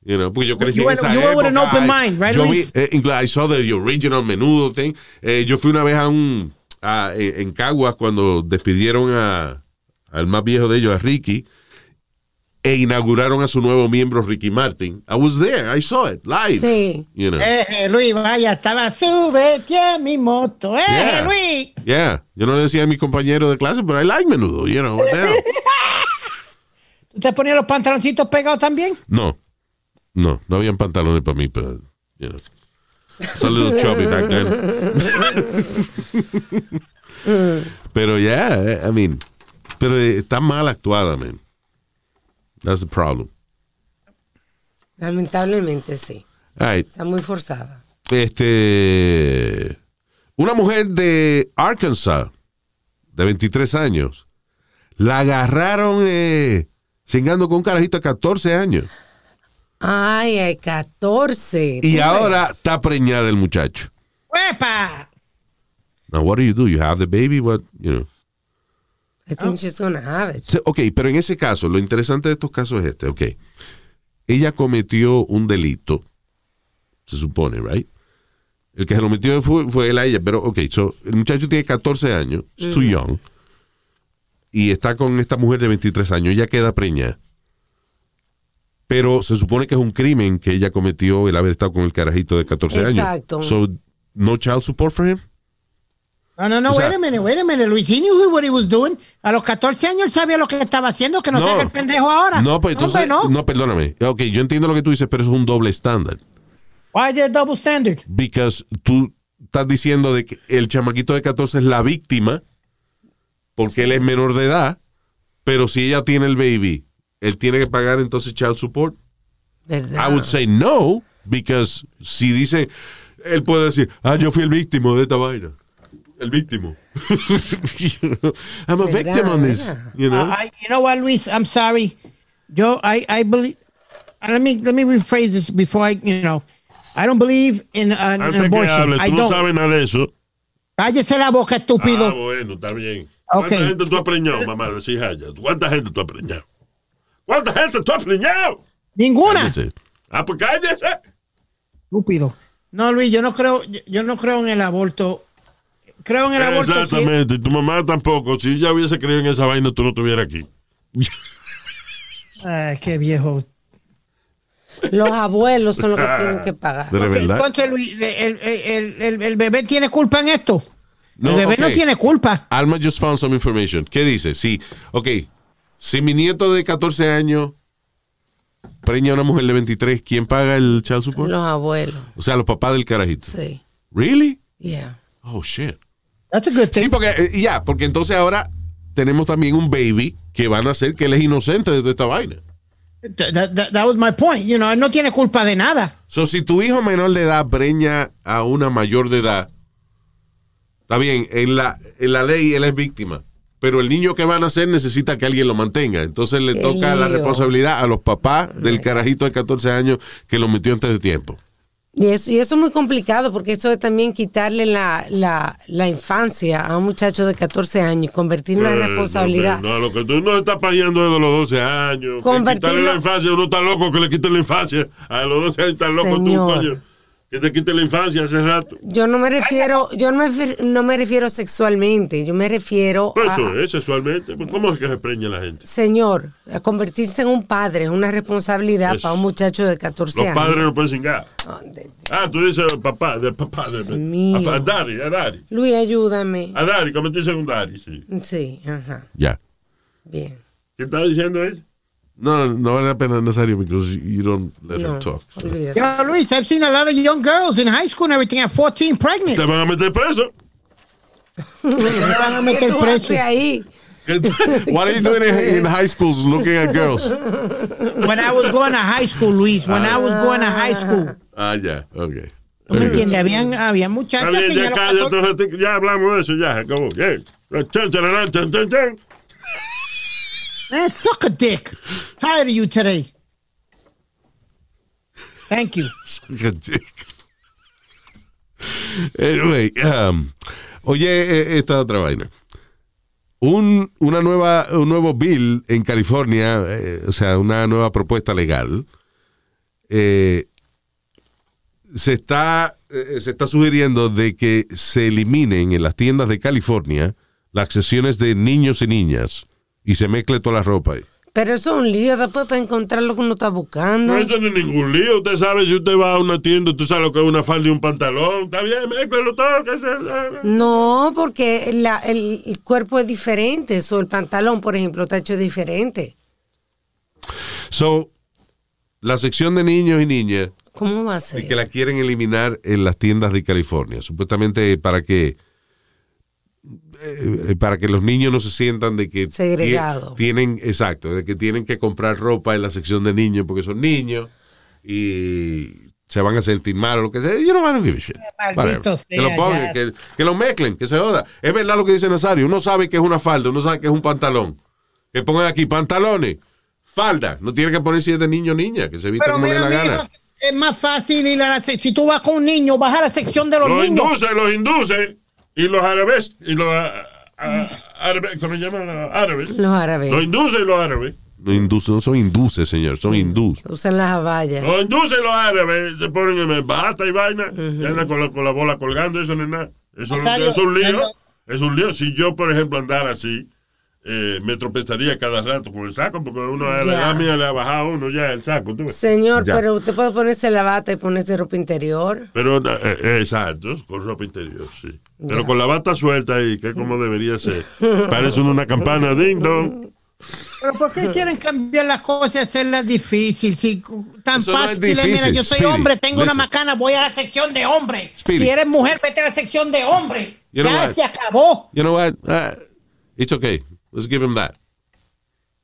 Speaker 5: You know, porque yo crecí
Speaker 6: You
Speaker 5: en esa
Speaker 6: you went with an
Speaker 5: época.
Speaker 6: open mind, right,
Speaker 5: yo vi,
Speaker 6: Luis?
Speaker 5: eh, I saw the original menudo thing. Eh, yo fui una vez a un a- en en Caguas cuando despidieron a al más viejo de ellos, a Ricky, e inauguraron a su nuevo miembro Ricky Martin. I was there, I saw it live.
Speaker 7: Sí.
Speaker 5: You know.
Speaker 6: Eh, eh, Luis, vaya, estaba súbete a mi moto. Eh,
Speaker 5: Yeah.
Speaker 6: Luis.
Speaker 5: Yeah. Yo no le decía a mi compañero de clase, pero I like menudo, you know. what the hell.
Speaker 6: ¿Tú te ponías los pantaloncitos pegados también?
Speaker 5: No, no, no habían pantalones para mí, pero, you know. It's a little chubby back then. pero ya, yeah, I mean, pero eh, está mal actuada, man. That's the problem.
Speaker 7: Lamentablemente sí.
Speaker 5: Right.
Speaker 7: Está muy forzada.
Speaker 5: Este, una mujer de Arkansas, de 23 años, la agarraron eh, chingando con un carajito de 14 años.
Speaker 7: Ay, hay 14.
Speaker 5: Y ahora está preñada el muchacho.
Speaker 6: ¡Epa!
Speaker 5: Now, what do you do? You have the baby, what, you know.
Speaker 7: I think she's gonna have it.
Speaker 5: Ok, pero en ese caso, lo interesante de estos casos es este, ok. Ella cometió un delito, se supone, right? El que se lo metió fue, fue él a ella, pero ok, so, el muchacho tiene 14 años, it's too young, y está con esta mujer de 23 años, ella queda preñada. Pero se supone que es un crimen que ella cometió el haber estado con el carajito de 14
Speaker 7: Exacto.
Speaker 5: años. So, no child support for him?
Speaker 6: No, no, no,
Speaker 5: O sea-
Speaker 6: wait a minute, wait a minute. Luis, he knew what he was doing. A los 14 años él sabía lo que estaba haciendo, que no, se haga el pendejo ahora.
Speaker 5: No, pues entonces,
Speaker 6: Hombre,
Speaker 5: no.
Speaker 6: no.
Speaker 5: perdóname. Ok, yo entiendo lo que tú dices, pero es un doble estándar.
Speaker 6: Why is there double standard?
Speaker 5: Because tú estás diciendo de que el chamaquito de 14 es la víctima porque él es menor de edad, pero si ella tiene el baby, él tiene que pagar entonces child support.
Speaker 7: ¿Verdad?
Speaker 5: I would say no, because si dice, él puede decir, ah, yo fui el víctima de esta vaina. El víctimo. I'm a
Speaker 7: ¿Verdad,
Speaker 5: victim on this. You know?
Speaker 6: I, you know what, Luis? I'm sorry. Yo, I, I believe. Let me let me rephrase this before I, you know, I don't believe in an,
Speaker 8: Antes que
Speaker 6: abortion.
Speaker 8: hable,
Speaker 6: I
Speaker 8: tú no
Speaker 6: don't.
Speaker 8: sabes nada de eso.
Speaker 6: Cállese la boca, estúpido.
Speaker 8: Ah, bueno, está bien. ¿Cuánta
Speaker 6: Ok.
Speaker 8: gente tú has preñado, mamá? Allá. ¿Cuánta gente tú has preñado? ¿Cuánta gente tú has preñado?
Speaker 6: Ninguna.
Speaker 8: Ah, pues cállese.
Speaker 6: Estúpido. No, Luis, yo no creo, yo, no creo en el aborto. Creo en el aborto.
Speaker 8: Exactamente. Y tu mamá tampoco. Si ella hubiese creído en esa vaina, tú no estuvieras aquí.
Speaker 6: Ay, qué viejo.
Speaker 7: Los abuelos son los que tienen que pagar.
Speaker 5: De
Speaker 6: Ok,
Speaker 5: verdad.
Speaker 6: Entonces, Luis, el, el- el- el- el bebé tiene culpa en esto. el bebé no
Speaker 5: ok.
Speaker 6: tiene culpa.
Speaker 5: Alma just found some information. ¿Qué dice? Sí, ok. Si mi nieto de 14 años preña a una mujer de 23, ¿quién paga el child support?
Speaker 7: Los abuelos.
Speaker 5: O sea, los papás del carajito.
Speaker 7: Sí.
Speaker 5: ¿Really?
Speaker 7: Yeah.
Speaker 5: Oh, shit.
Speaker 6: That's a good thing.
Speaker 5: Sí, porque eh, ya, porque entonces ahora tenemos también un baby que van a hacer que él es inocente de toda esta vaina.
Speaker 6: That, that- that- that was my point. You know, él no tiene culpa de nada.
Speaker 5: So, si tu hijo menor de edad preña a una mayor de edad, está bien, en la, en la ley él es víctima, pero el niño que van a nacer necesita que alguien lo mantenga. Entonces le
Speaker 7: Qué
Speaker 5: toca la responsabilidad a los papás del carajito de 14 años que lo metió antes de tiempo.
Speaker 7: Y eso, y eso es muy complicado porque eso es también quitarle la, la, la infancia a un muchacho de 14 años y convertirlo en
Speaker 8: Eh,
Speaker 7: una responsabilidad.
Speaker 8: No, no, lo que tú no estás payando desde los 12 años.
Speaker 7: Convertirlo-
Speaker 8: quitarle la infancia, uno está loco que le quite la infancia. A los 12 años estás loco
Speaker 7: Señor.
Speaker 8: tú, coño. Que te quite la infancia hace rato.
Speaker 7: Yo no me refiero, yo no me, refiero- no me refiero sexualmente, yo me refiero
Speaker 8: Pues
Speaker 7: a,
Speaker 8: eso es sexualmente. Pues, ¿Cómo es que se preña la gente?
Speaker 7: señor, a convertirse en un padre, es una responsabilidad
Speaker 8: Eso.
Speaker 7: para un muchacho de 14
Speaker 8: Los
Speaker 7: años.
Speaker 8: padres no pueden cingar.
Speaker 7: ¿Dónde?
Speaker 8: Ah, tú dices papá, de papá. De,
Speaker 7: mío.
Speaker 8: a, a Dari, a Dari.
Speaker 7: Luis, ayúdame.
Speaker 8: A Dari, convertirse en un Dari, sí.
Speaker 7: Sí, ajá,
Speaker 5: Ya.
Speaker 7: bien.
Speaker 8: ¿Qué está diciendo él?
Speaker 5: No, no vale la pena necesario because you don't let her
Speaker 7: No,
Speaker 5: talk.
Speaker 7: olvídate.
Speaker 6: Yo, Luis, I've seen a lot of young girls in high school and everything at 14 pregnant.
Speaker 8: Te van a meter preso.
Speaker 6: Me van a
Speaker 7: ¿Qué
Speaker 6: meter
Speaker 7: tú
Speaker 6: preso.
Speaker 7: ahí?
Speaker 5: What are you doing in, in high schools looking at girls?
Speaker 6: When I was going to high school, Luis, when I was going to high school.
Speaker 5: Ah, ya, ok.
Speaker 6: ¿No me entiendes? Habían, había muchachas que
Speaker 8: ya
Speaker 6: ya los
Speaker 8: cállate
Speaker 6: 14
Speaker 8: un ratito, ya hablamos de eso, ya acabó. Yeah.
Speaker 6: Man, suck a dick. Tired of you today. Thank you.
Speaker 5: Anyway, um, oye, eh, esta otra vaina. Un, una nueva, un nuevo bill en California, eh, o sea, una nueva propuesta legal, eh, se está, eh, se está sugiriendo de que se eliminen en las tiendas de California las sesiones de niños y niñas y se mezcle toda la ropa ahí.
Speaker 7: Pero eso es un lío después para encontrar lo que uno está buscando.
Speaker 8: No, eso no es ningún lío. Usted sabe, si usted va a una tienda, usted sabe lo que es una falda y un pantalón. Está bien, mézclelo todo.
Speaker 7: No, porque la- el, el cuerpo es diferente. So, el pantalón, por ejemplo, está hecho diferente.
Speaker 5: So, la sección de niños y niñas
Speaker 7: ¿Cómo va a ser?
Speaker 5: que la quieren eliminar en las tiendas de California, supuestamente para que eh, para que los niños no se sientan de que
Speaker 7: Segregado.
Speaker 5: tie- tienen exacto, de que tienen que comprar ropa en la sección de niños porque son niños y se van a sentir mal o lo que sea. Yo no van a give a shit.
Speaker 6: Maldito
Speaker 5: Whatever. Que lo
Speaker 6: sea,
Speaker 5: pongan, que, que lo mezclen, que se joda. Es verdad lo que dice Nazario. Uno sabe que es una falda, uno sabe que es un pantalón. Que pongan aquí pantalones, falda. No tiene que poner si es de niño o niña, que se vista como
Speaker 6: mira,
Speaker 5: da la
Speaker 6: mi
Speaker 5: gana.
Speaker 6: hijo, es más fácil ir a la Si tú vas con un niño, vas a la sección de los
Speaker 8: Los
Speaker 6: niños.
Speaker 8: induce, los induce. Y los árabes, y los ah, ah, árabes, ¿cómo se llaman? Los árabes.
Speaker 7: Los árabes
Speaker 8: Los induce y los árabes.
Speaker 5: No, induce, no son induces, señor, son hindús.
Speaker 7: usan las abayas.
Speaker 8: Los induce y los árabes se ponen en bata y vaina. Y andan con la, con la bola colgando, eso no es nada. Eso, es un lío. Es un lío. Si yo, por ejemplo, andara así, eh, me tropezaría cada rato con el saco, porque uno a la mía le ha bajado a uno ya el saco. ¿tú?
Speaker 7: Señor,
Speaker 5: Ya.
Speaker 7: pero usted puede ponerse la bata y ponerse ropa interior.
Speaker 8: Pero, eh, eh, exacto, con ropa interior, sí. Pero con la bata suelta ahí, que como debería ser. Parece una campana ding dong.
Speaker 6: Pero ¿por qué quieren cambiar las cosas y hacerlas difícil? Si tan
Speaker 5: Eso no es
Speaker 6: fácil, mira, yo soy
Speaker 5: Speedy,
Speaker 6: hombre, tengo una macana, voy a la sección de hombre.
Speaker 5: Speedy.
Speaker 6: Si eres mujer, vete a la sección de hombre.
Speaker 5: You know
Speaker 6: ya
Speaker 5: what?
Speaker 6: se acabó.
Speaker 5: You know what? Uh, it's okay. Let's give him that.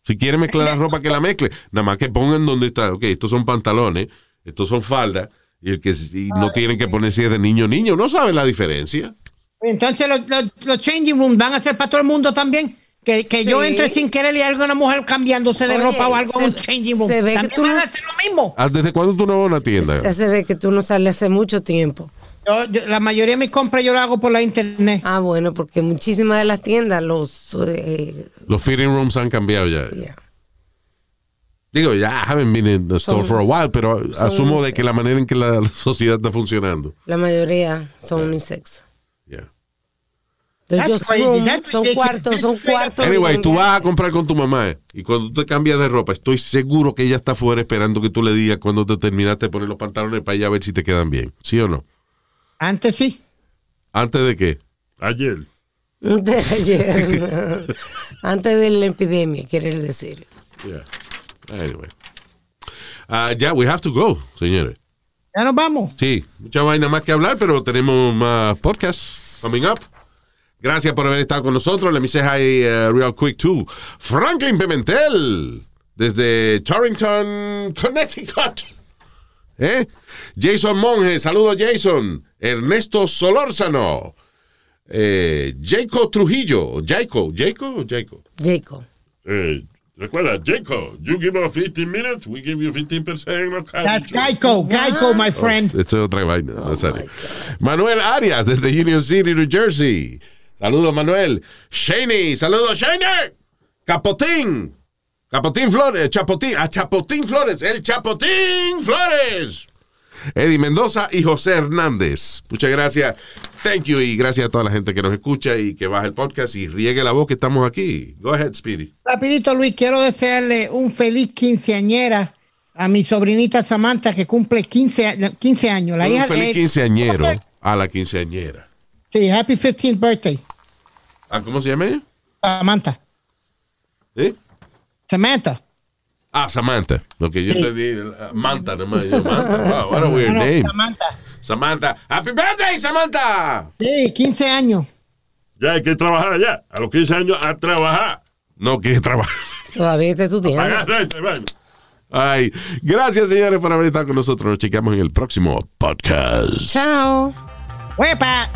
Speaker 5: Si quiere mezclar la ropa, que la mezcle. Nada más que pongan donde está. Ok, estos son pantalones, estos son faldas, y el que y no tienen que poner si es de niño o niño. No sabe la diferencia.
Speaker 6: Entonces los, los- los changing rooms van a ser para todo el mundo también. Que, que yo entre sin querer y algo una mujer cambiándose de
Speaker 7: Oye,
Speaker 6: ropa o algo en
Speaker 7: se-
Speaker 6: un changing room.
Speaker 7: se ve que tú
Speaker 6: van
Speaker 7: no-
Speaker 6: a hacer lo mismo.
Speaker 5: Ah, ¿Desde cuándo tú no vas a una tienda?
Speaker 7: Ya se ve que tú no sales hace mucho tiempo.
Speaker 6: Yo- yo- la mayoría de mis compras yo las hago por la internet.
Speaker 7: Ah, bueno, porque muchísimas de las tiendas los... eh,
Speaker 5: Los fitting rooms han cambiado ya.
Speaker 7: yeah.
Speaker 5: Digo, ya, I haven't been in the store
Speaker 7: Son-
Speaker 5: for a while, pero asumo de que la manera en que la, la sociedad está funcionando.
Speaker 7: La mayoría son unisex.
Speaker 5: Yeah.
Speaker 7: Entonces,
Speaker 6: That's
Speaker 7: just
Speaker 6: crazy.
Speaker 7: room,
Speaker 6: That's
Speaker 7: son cuartos, son.
Speaker 5: Anyway, tú vas a comprar con tu mamá eh, y cuando tú te cambias de ropa, estoy seguro que ella está afuera esperando que tú le digas cuando te terminaste de poner los pantalones para ella a ver si te quedan bien. ¿Sí o no?
Speaker 6: Antes sí.
Speaker 5: ¿Antes de qué?
Speaker 8: Ayer.
Speaker 7: Antes de ayer. Antes de la epidemia, quiere decir.
Speaker 5: Yeah. Anyway. Ah, ya, we have to go, señores.
Speaker 6: Ya nos vamos.
Speaker 5: Sí, mucha vaina más que hablar, pero tenemos más podcasts coming up. Gracias por haber estado con nosotros. Let me say hi uh, real quick to Franklin Pimentel desde Torrington, Connecticut. ¿Eh? Jason Monge, saludos Jason. Ernesto Solórzano. Eh, Jaco Trujillo. Jaco, Jaco Jaco.
Speaker 7: Jacob.
Speaker 8: Eh, recuerda, Jacob, you give us 15 minutes, we give you 15% of cash.
Speaker 6: That's Geico. Geico, my friend.
Speaker 5: Esto es otra vaina. no sale. Manuel Arias desde Union City, New Jersey. Saludos, Manuel. Shaney, saludos, Shaney. Capotín. Capotín Flores, Chapotín, a Chapotín Flores, el Chapotín Flores. Eddie Mendoza y José Hernández. Muchas gracias. Thank you y gracias a toda la gente que nos escucha y que baja el podcast y riegue la voz que estamos aquí. Go ahead, Speedy.
Speaker 6: Rapidito, Luis, quiero desearle un feliz quinceañera a mi sobrinita Samantha que cumple 15, a- 15 años. La
Speaker 5: Un
Speaker 6: hija
Speaker 5: feliz
Speaker 6: eh,
Speaker 5: quinceañero a la quinceañera.
Speaker 6: Sí, happy 15th birthday,
Speaker 5: Ah, ¿Cómo se llama ella?
Speaker 6: Samantha.
Speaker 5: ¿Eh?
Speaker 6: Samantha.
Speaker 5: Ah, Samantha. Lo que yo
Speaker 6: Sí.
Speaker 5: entendí, Manta, nomás. Yo, Manta. Wow, what a weird name.
Speaker 6: Samantha.
Speaker 5: Samantha. Happy birthday, Samantha.
Speaker 6: Sí, 15 años.
Speaker 8: Ya hay que trabajar ya. A los 15 años a trabajar.
Speaker 5: No, que trabajo.
Speaker 7: Todavía está estudiando.
Speaker 8: Pagar renta, y vaina.
Speaker 5: Ay, gracias, señores, por haber estado con nosotros. Nos chequeamos en el próximo podcast.
Speaker 7: Chao.
Speaker 6: ¡Huepa!